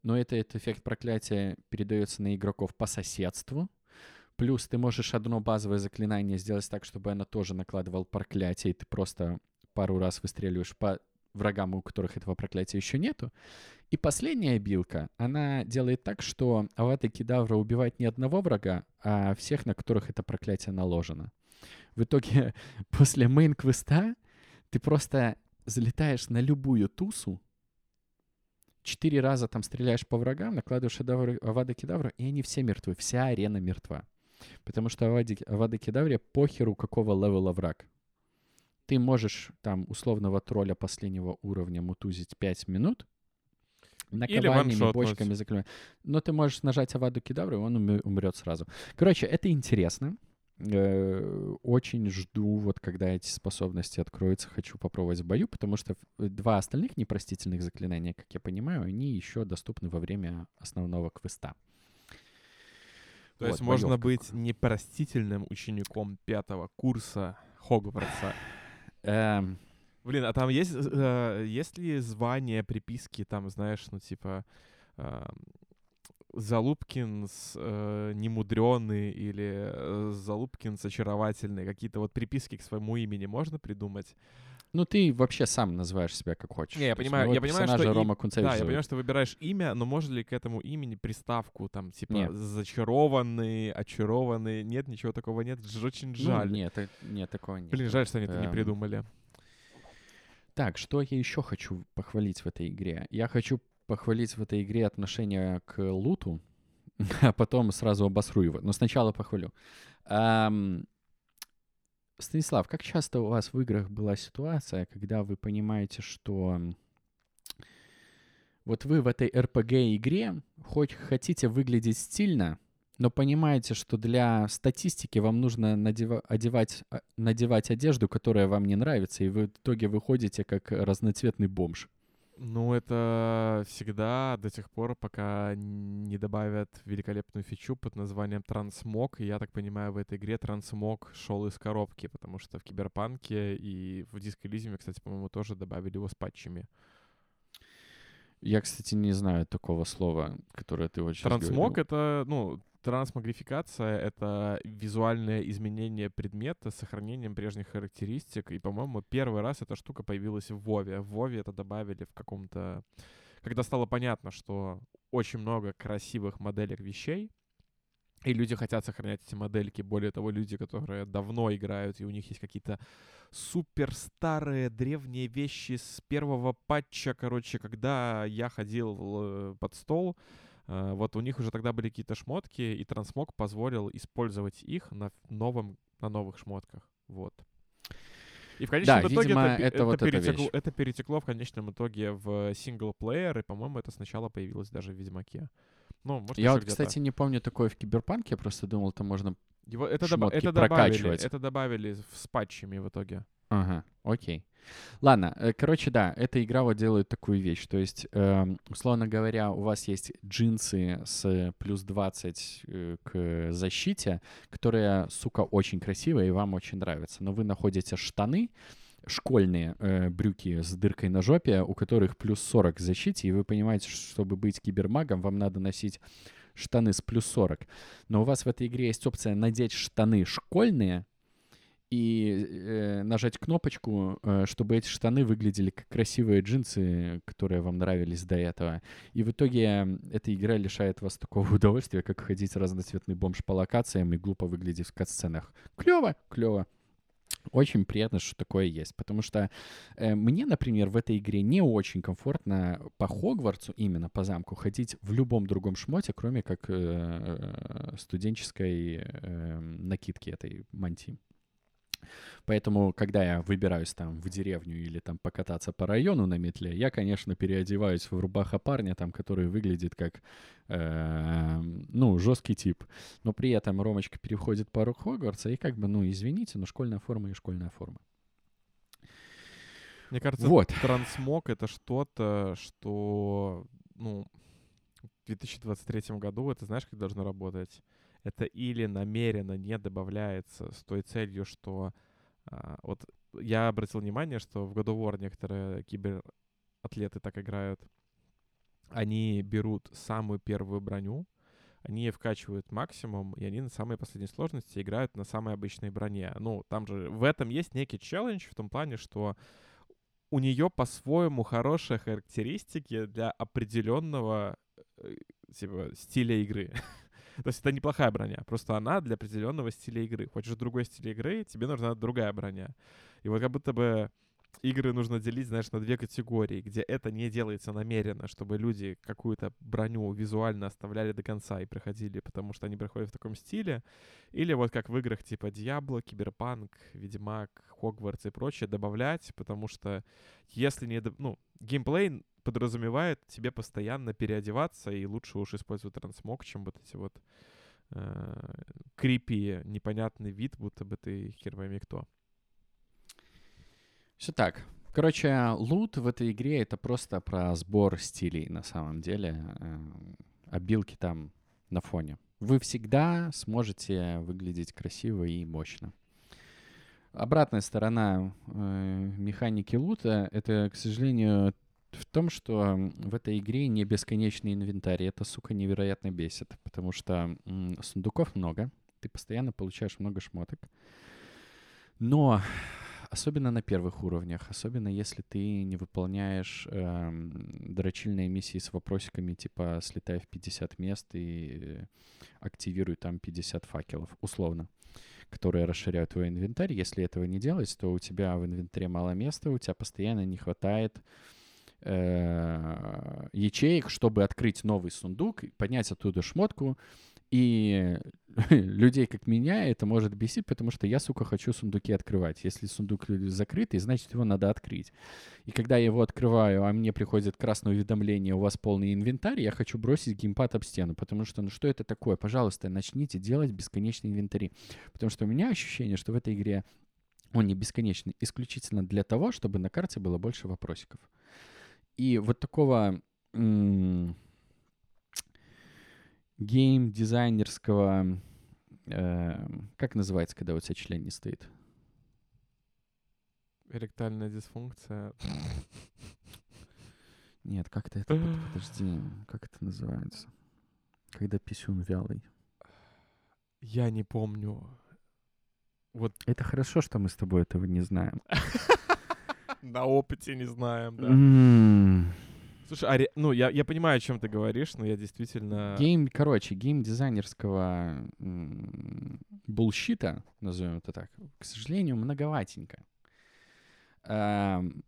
но это, этот эффект проклятия передается на игроков по соседству. Плюс ты можешь одно базовое заклинание сделать так, чтобы оно тоже накладывало проклятие, и ты просто пару раз выстреливаешь по врагам, у которых этого проклятия еще нету. И последняя билка, она делает так, что Авата Кедавра убивает не одного врага, а всех, на которых это проклятие наложено. В итоге, после main-квеста ты просто залетаешь на любую тусу, четыре раза там стреляешь по врагам, накладываешь Авада Кедавра, и они все мертвы. Вся арена мертва. Потому что Авади, Авада Кедавре похеру, какого level а враг. Ты можешь там условного тролля последнего уровня мутузить 5 минут, наковальнями, бочками заклинать. Но ты можешь нажать Аваду Кедавру, и он умрет сразу. Короче, это интересно. Э, очень жду, вот когда эти способности откроются, хочу попробовать в бою, потому что два остальных непростительных заклинания, как я понимаю, они еще доступны во время основного квеста. То вот, есть можно быть непростительным учеником пятого курса Хогвартса. Эм... Блин, а там есть, э, есть ли звание, приписки, там, знаешь, ну, типа, э, Залупкин с, э, немудренный или э, Залупкин с очаровательный, какие-то вот приписки к своему имени можно придумать? Ну, ты вообще сам называешь себя как хочешь. Не, я понимаю, я понимаю, что... Рома и... Да, я понимаю, что выбираешь имя, но можно ли к этому имени приставку, там, типа, нет. зачарованный, очарованный? Нет, ничего такого нет. Очень ну, жаль. Ну, нет, нет, такого нет. Блин, жаль, что они это не эм. придумали. Так, что я еще хочу похвалить в этой игре? Я хочу похвалить в этой игре отношение к луту, а потом сразу обосру его. Но сначала похвалю. Um, Станислав, как часто у вас в играх была ситуация, когда вы понимаете, что вот вы в этой RPG-игре хоть хотите выглядеть стильно, но понимаете, что для статистики вам нужно надева- одевать, а, надевать одежду, которая вам не нравится, и вы в итоге выходите как разноцветный бомж. Ну, это всегда до тех пор, пока не добавят великолепную фичу под названием трансмог. И я так понимаю, в этой игре трансмог шел из коробки, потому что в Киберпанке и в Диско кстати, по-моему, тоже добавили его с патчами. Я, кстати, не знаю такого слова, которое ты очень Трансмог — это, ну, трансмагрификация — это визуальное изменение предмета с сохранением прежних характеристик. И, по-моему, первый раз эта штука появилась в Вове. В Вове это добавили в каком-то... Когда стало понятно, что очень много красивых моделек вещей, и люди хотят сохранять эти модельки. Более того, люди, которые давно играют, и у них есть какие-то супер старые древние вещи с первого патча, короче, когда я ходил э, под стол, вот у них уже тогда были какие-то шмотки, и трансмог позволил использовать их на новом, на новых шмотках. Вот. И в конечном да, итоге видимо, это, это, это, вот перетекло, это перетекло в конечном итоге в синглплеер, и, по-моему, это сначала появилось даже в Ведьмаке. Ну, может, Я вот, кстати, не помню такое в Киберпанке, я просто думал, там можно... Его, это, шмотки это добавили, прокачивать. это добавили с патчами в итоге. Ага, окей. Ладно, э, короче, да, эта игра вот делает такую вещь. То есть, эм, условно говоря, у вас есть джинсы с плюс 20 э, к защите, которые, сука, очень красивые и вам очень нравятся. Но вы находите штаны, школьные э, брюки с дыркой на жопе, у которых плюс 40 к защите, и вы понимаете, что чтобы быть кибермагом, вам надо носить штаны с плюс 40. Но у вас в этой игре есть опция надеть штаны школьные и э, нажать кнопочку, э, чтобы эти штаны выглядели как красивые джинсы, которые вам нравились до этого. И в итоге эта игра лишает вас такого удовольствия, как ходить разноцветный бомж по локациям и глупо выглядеть в катсценах. Клево, клево. Очень приятно, что такое есть, потому что э, мне, например, в этой игре не очень комфортно по Хогвартсу, именно по замку, ходить в любом другом шмоте, кроме как э, э, студенческой э, накидки этой мантии. Поэтому, когда я выбираюсь там в деревню или там покататься по району на метле, я, конечно, переодеваюсь в рубаха парня, там, который выглядит как, э, ну, жесткий тип. Но при этом Ромочка переходит пару Хогвартса, и как бы, ну, извините, но школьная форма и школьная форма. Мне кажется, Вот. трансмог — это что-то, что, ну, в 2023 году, это знаешь, как должно работать? Это или намеренно не добавляется с той целью, что... а, вот я обратил внимание, что в God of War некоторые кибератлеты так играют. Они берут самую первую броню, они ее вкачивают максимум, и они на самой последней сложности играют на самой обычной броне. Ну, там же в этом есть некий челлендж в том плане, что у нее по-своему хорошие характеристики для определенного э, типа стиля игры. То есть это неплохая броня, просто она для определенного стиля игры. Хочешь другой стиль игры, тебе нужна другая броня. И вот как будто бы игры нужно делить, знаешь, на две категории, где это не делается намеренно, чтобы люди какую-то броню визуально оставляли до конца и проходили, потому что они проходят в таком стиле. Или вот как в играх типа Diablo, Киберпанк, Ведьмак, Хогвартс и прочее добавлять, потому что если не... Ну, геймплей подразумевает тебе постоянно переодеваться, и лучше уж использовать трансмог, чем вот эти вот э, крипи, непонятный вид, будто бы ты хер пойми кто. Все так. Короче, лут в этой игре — это просто про сбор стилей на самом деле. э, Обилки там на фоне. Вы всегда сможете выглядеть красиво и мощно. Обратная сторона э, механики лута — это, к сожалению, в том, что в этой игре не бесконечный инвентарь. Это, сука, невероятно бесит, потому что сундуков много, ты постоянно получаешь много шмоток. Но особенно на первых уровнях, особенно если ты не выполняешь эм, дрочильные миссии с вопросиками типа слетай в 50 мест и э, активируй там 50 факелов, условно, которые расширяют твой инвентарь. Если этого не делать, то у тебя в инвентаре мало места, у тебя постоянно не хватает э, ячеек, чтобы открыть новый сундук, поднять оттуда шмотку. И людей, как меня, это может бесить, потому что я, сука, хочу сундуки открывать. Если сундук закрытый, значит, его надо открыть. И когда я его открываю, а мне приходит красное уведомление, у вас полный инвентарь, я хочу бросить геймпад об стену, потому что, ну что это такое? Пожалуйста, начните делать бесконечные инвентари. Потому что у меня ощущение, что в этой игре он не бесконечный, исключительно для того, чтобы на карте было больше вопросиков. и вот такого м, гейм-дизайнерского... э, как называется, когда у тебя член не стоит? Эректальная дисфункция. Нет, как-то это... под- Подожди, как это называется? Когда писюн вялый. Я не помню. Вот Это хорошо, что мы с тобой этого не знаем. на опыте не знаем, да. Слушай, а ре- ну я, я понимаю, о чем ты говоришь, но я действительно... Гейм, короче, гейм-дизайнерского bullshit а, назовем это так, к сожалению, многоватенько. Ам,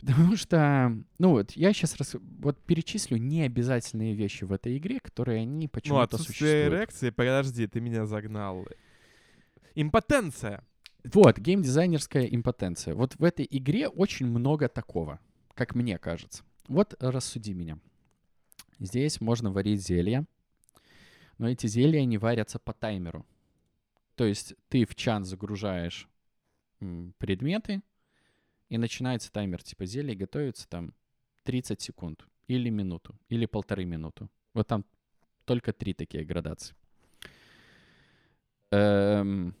Потому что, ну вот, я сейчас вот перечислю необязательные вещи в этой игре, которые они Ну, почему-то отсутствие существуют. эрекции, подожди, ты меня загнал. Импотенция. Вот, геймдизайнерская импотенция. Вот в этой игре очень много такого, как мне кажется. Вот рассуди меня. Здесь можно варить зелья, но эти зелья не варятся по таймеру. То есть ты в чан загружаешь предметы, и начинается таймер, типа зелье готовится там 30 секунд, или минуту, или полторы минуты. Вот там только три такие градации. Эм,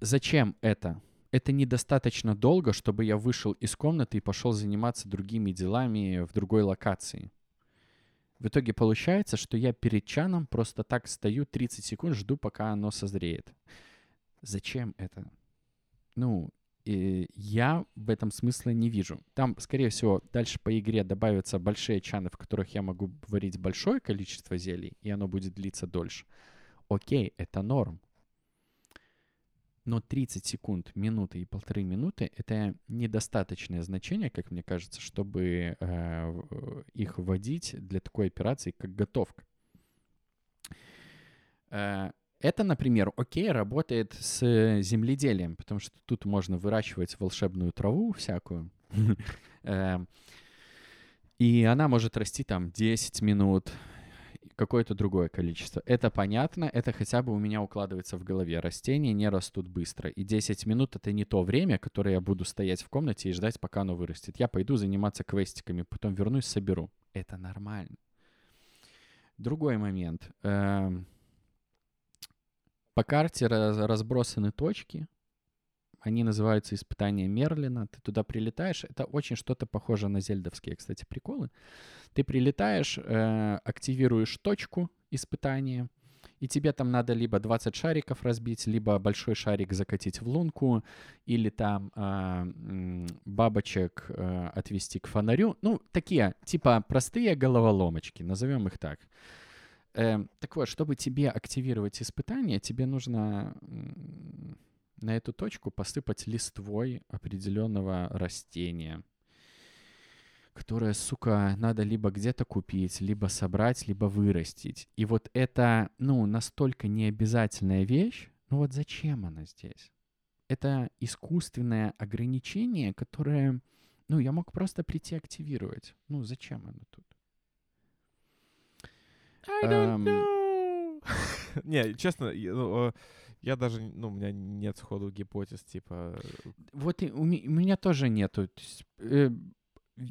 зачем это? Это недостаточно долго, чтобы я вышел из комнаты и пошел заниматься другими делами в другой локации. В итоге получается, что я перед чаном просто так стою 30 секунд, жду, пока оно созреет. Зачем это? Ну, и я в этом смысла не вижу. Там, скорее всего, дальше по игре добавятся большие чаны, в которых я могу варить большое количество зелий, и оно будет длиться дольше. Окей, это норм. Но 30 секунд, минуты и полторы минуты — это недостаточное значение, как мне кажется, чтобы э, в- их вводить для такой операции, как готовка. Э, это, например, окей, работает с земледелием, потому что тут можно выращивать волшебную траву всякую. Э, И она может расти там 10 минут, какое-то другое количество. Это понятно, это хотя бы у меня укладывается в голове. Растения не растут быстро. И 10 минут — это не то время, которое я буду стоять в комнате и ждать, пока оно вырастет. Я пойду заниматься квестиками, потом вернусь, соберу. Это нормально. Другой момент. Эм, По карте раз- разбросаны точки. Они называются испытания Мерлина. Ты туда прилетаешь. Это очень что-то похоже на зельдовские, кстати, приколы. Ты прилетаешь, э, активируешь точку испытания, и тебе там надо либо 20 шариков разбить, либо большой шарик закатить в лунку, или там м, бабочек э, отвести к фонарю. Ну, такие, типа, простые головоломочки, назовем их так. Эм, так вот, чтобы тебе активировать испытание, тебе нужно на эту точку посыпать листвой определенного растения, которое, сука, надо либо где-то купить, либо собрать, либо вырастить. И вот это, ну, настолько необязательная вещь, ну вот зачем она здесь? Это искусственное ограничение, которое, ну, я мог просто прийти активировать. Ну, зачем оно тут? I don't Эм. know. Не, честно, я, даже, ну, у меня нет сходу гипотез, типа... Вот и у, у меня тоже нету. То есть, э,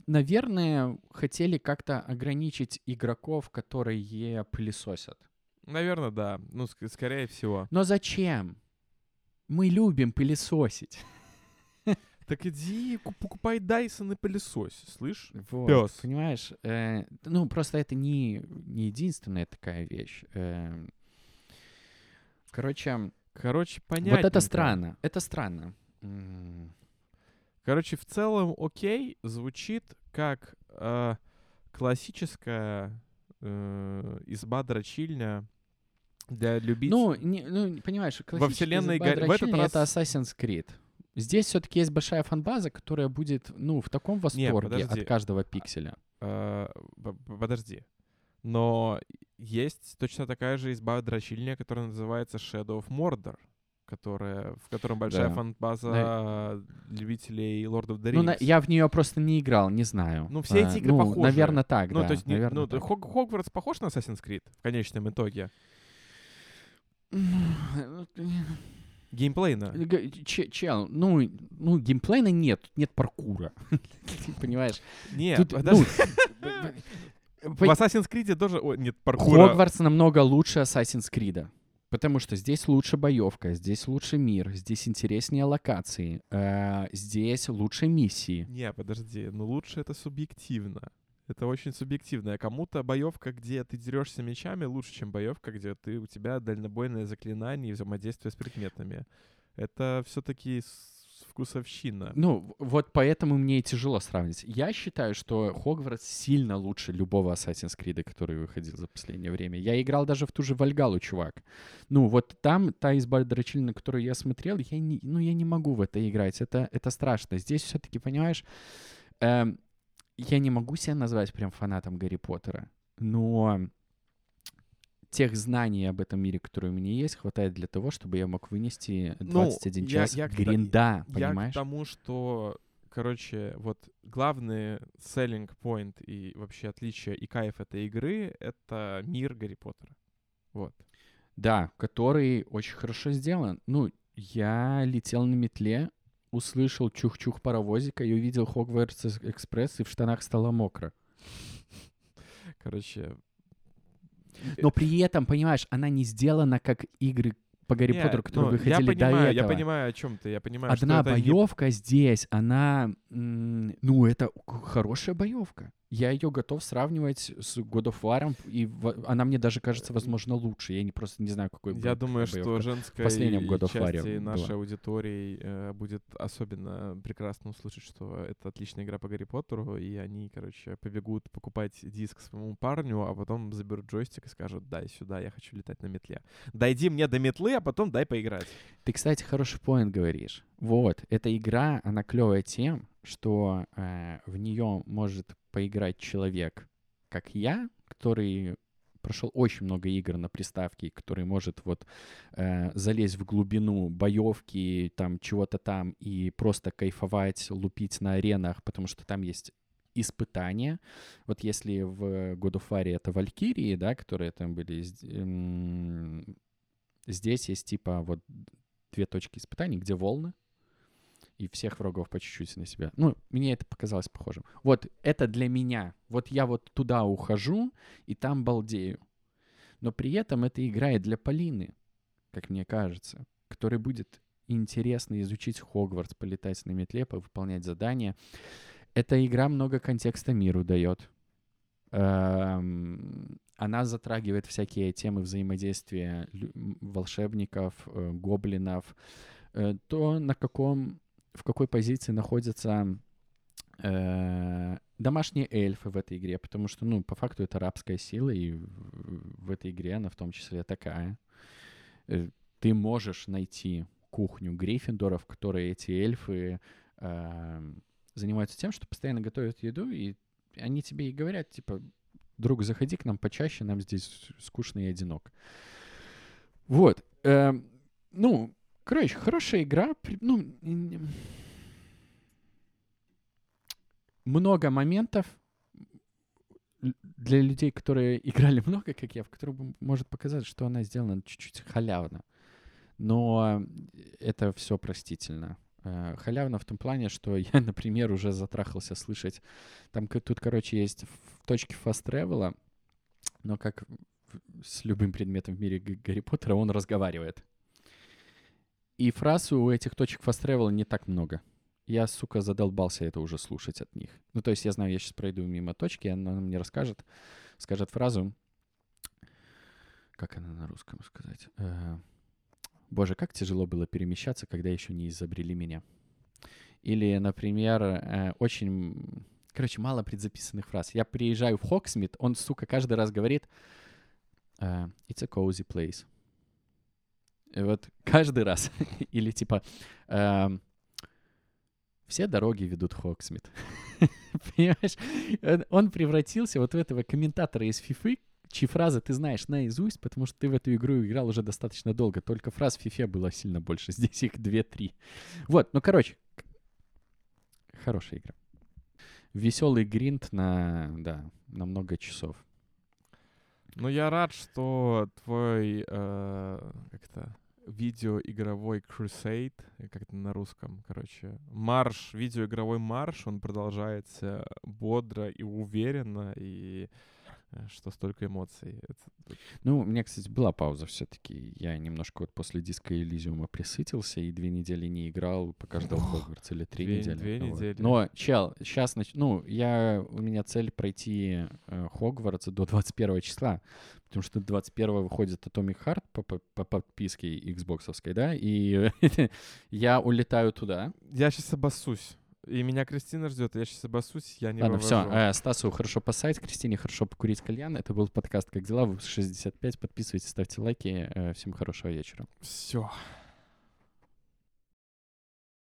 наверное, хотели как-то ограничить игроков, которые пылесосят. Наверное, да. Ну, ск- скорее всего. Но зачем? Мы любим пылесосить. Так иди, ку- покупай Dyson и пылесось, слышь? Вот, Пёс. Понимаешь? Э, ну, просто это не, не единственная такая вещь. Э, короче, Короче, понятно. вот это странно. Это странно. Короче, в целом, окей, звучит как э, классическая э, изба-дрочильня для любителей... Ну, не- ну, понимаешь, классическая вселенной изба Гарри- в этот дрочильни — это раз- Assassin's Creed. Здесь все-таки есть большая фанбаза, которая будет, ну, в таком восторге подожди. от каждого пикселя. Э, п- п- подожди. Но есть точно такая же изба-дрочильня, которая называется Shadow of Mordor, которая, в котором большая Да. фан-база любителей Lord of the Rings. Ну, на- я в нее просто не играл, не знаю. Ну, все эти А, игры ну, похожи. Наверное, так, Ну, да. то есть, не- наверно, ну, так. Хог- Хогвартс похож на Assassin's Creed в конечном итоге? Геймплейно. Че- Чел, ну, ну, геймплейна нет, нет паркура. Понимаешь? Нет, Тут, ну, в Assassin's Creed тоже о, нет паркура. Хогвартс намного лучше Assassin's Creed. Потому что здесь лучше боевка, здесь лучше мир, здесь интереснее локации, э, здесь лучше миссии. Не, подожди, ну лучше это субъективно. Это очень субъективно. А Кому-то боевка, где ты дерешься мечами, лучше, чем боевка, где ты у тебя дальнобойное заклинание и взаимодействие с предметами. Это все-таки вкусовщина. Ну, вот поэтому мне и тяжело сравнить. Я считаю, что Хогвартс сильно лучше любого Assassin's Creed, который выходил за последнее время. Я играл даже в ту же Вальгалу, чувак. Ну, вот там, та изба дрочильни, на которую я смотрел, я не, ну, я не могу в это играть. Это, это страшно. Здесь все-таки, понимаешь, эм, я не могу себя назвать прям фанатом Гарри Поттера, но тех знаний об этом мире, которые у меня есть, хватает для того, чтобы я мог вынести Ну, 21 я- час я та- гринда, Я понимаешь? к тому, что, короче, вот главный selling point и вообще отличие и кайф этой игры — это мир Гарри Поттера. Вот. Да, который очень хорошо сделан. Ну, я летел на метле, услышал чух-чух паровозика и увидел Хогвартс Экспресс, и в штанах стало мокро. Короче, Но при этом, понимаешь, она не сделана как игры по Гарри не, Поттеру, которые ну, выходили я до понимаю, этого. Я понимаю, о чем ты. Я понимаю, Одна что это не- боевка здесь, она, ну, это хорошая боевка. Я ее готов сравнивать с God of War, и в- она мне даже кажется, возможно, лучше. Я не просто не знаю, какой Я думаю, боевка. что женской последнем God of War части была. нашей аудитории э, будет особенно прекрасно услышать, что это отличная игра по Гарри Поттеру, и они, короче, побегут покупать диск своему парню, а потом заберут джойстик и скажут, дай сюда, я хочу летать на метле. Дойди мне до метлы, а потом дай поиграть. Ты, кстати, хороший поинт говоришь. Вот, эта игра, она клевая тем, что э, в нее может поиграть человек, как я, который прошел очень много игр на приставке, который может вот э, залезть в глубину боевки, там чего-то там и просто кайфовать, лупить на аренах, потому что там есть испытания. Вот если в God of War это Валькирии, да, которые там были, здесь есть типа вот две точки испытаний, где волны, и всех врагов по чуть-чуть на себя. Ну, мне это показалось похожим. Вот это для меня. Вот я вот туда ухожу, и там балдею. Но при этом это игра для Полины, как мне кажется, которой будет интересно изучить Хогвартс, полетать на метле, выполнять задания. Эта игра много контекста миру дает. Эм, Она затрагивает всякие темы взаимодействия волшебников, э, гоблинов, э, то на каком, в какой позиции находятся э, домашние эльфы в этой игре, потому что, ну, по факту это рабская сила, и в, этой игре она в том числе такая. Ты можешь найти кухню Гриффиндора, в которой эти эльфы э, занимаются тем, что постоянно готовят еду, и они тебе и говорят, типа, друг, заходи к нам почаще, нам здесь скучно и одинок. Вот. эм, ну, короче, хорошая игра. Ну, много моментов для людей, которые играли много, как я, в которых может показаться, что она сделана чуть-чуть халявно. Но это все простительно. Э, Халявно в том плане, что я, например, уже затрахался слышать. Там тут, короче, есть точке fast travel, но как с любым предметом в мире Гарри Поттера, он разговаривает. И фраз у этих точек fast travel не так много. Я, сука, задолбался это уже слушать от них. Ну, то есть я знаю, я сейчас пройду мимо точки, она мне расскажет, скажет фразу. Как она на русском сказать? Э, Боже, как тяжело было перемещаться, когда еще не изобрели меня. Или, например, э, очень, короче, мало предзаписанных фраз. Я приезжаю в Хоксмит, он, сука, каждый раз говорит э, «It's a cozy place». И вот каждый раз. Или типа эм, «Все дороги ведут Хоксмит». Понимаешь? Он- Он превратился вот в этого комментатора из Фифы, чьи фразы ты знаешь наизусть, потому что ты в эту игру играл уже достаточно долго. Только фраз в Фифе было сильно больше. Здесь их 2-3. Вот, ну, короче, хорошая игра. Веселый гринд на, да, на много часов. Ну, я рад, что твой, э, как-то, видеоигровой Crusade, э, как это на русском, короче, марш, видеоигровой марш, он продолжается бодро и уверенно, и что столько эмоций. Это... Ну, у меня, кстати, была пауза все-таки. Я немножко вот после диска Элизиума присытился и две недели не играл по каждому Хогвартс или три Две- недели. две вот. недели. Но, чел, сейчас, ну, я, у меня цель пройти э, Хогвартс до 21 числа, потому что 21 выходит Atomic Heart по, по- по подписке Xboxовской, да, и я улетаю туда. Я сейчас обоссусь. И меня Кристина ждет, я сейчас обоссусь, я не Ладно, все. вывожу. Стасу хорошо посать, Кристине хорошо покурить кальян. Это был подкаст «Как дела?» Выпуск 65. Подписывайтесь, ставьте лайки. Э, Всем хорошего вечера. Все.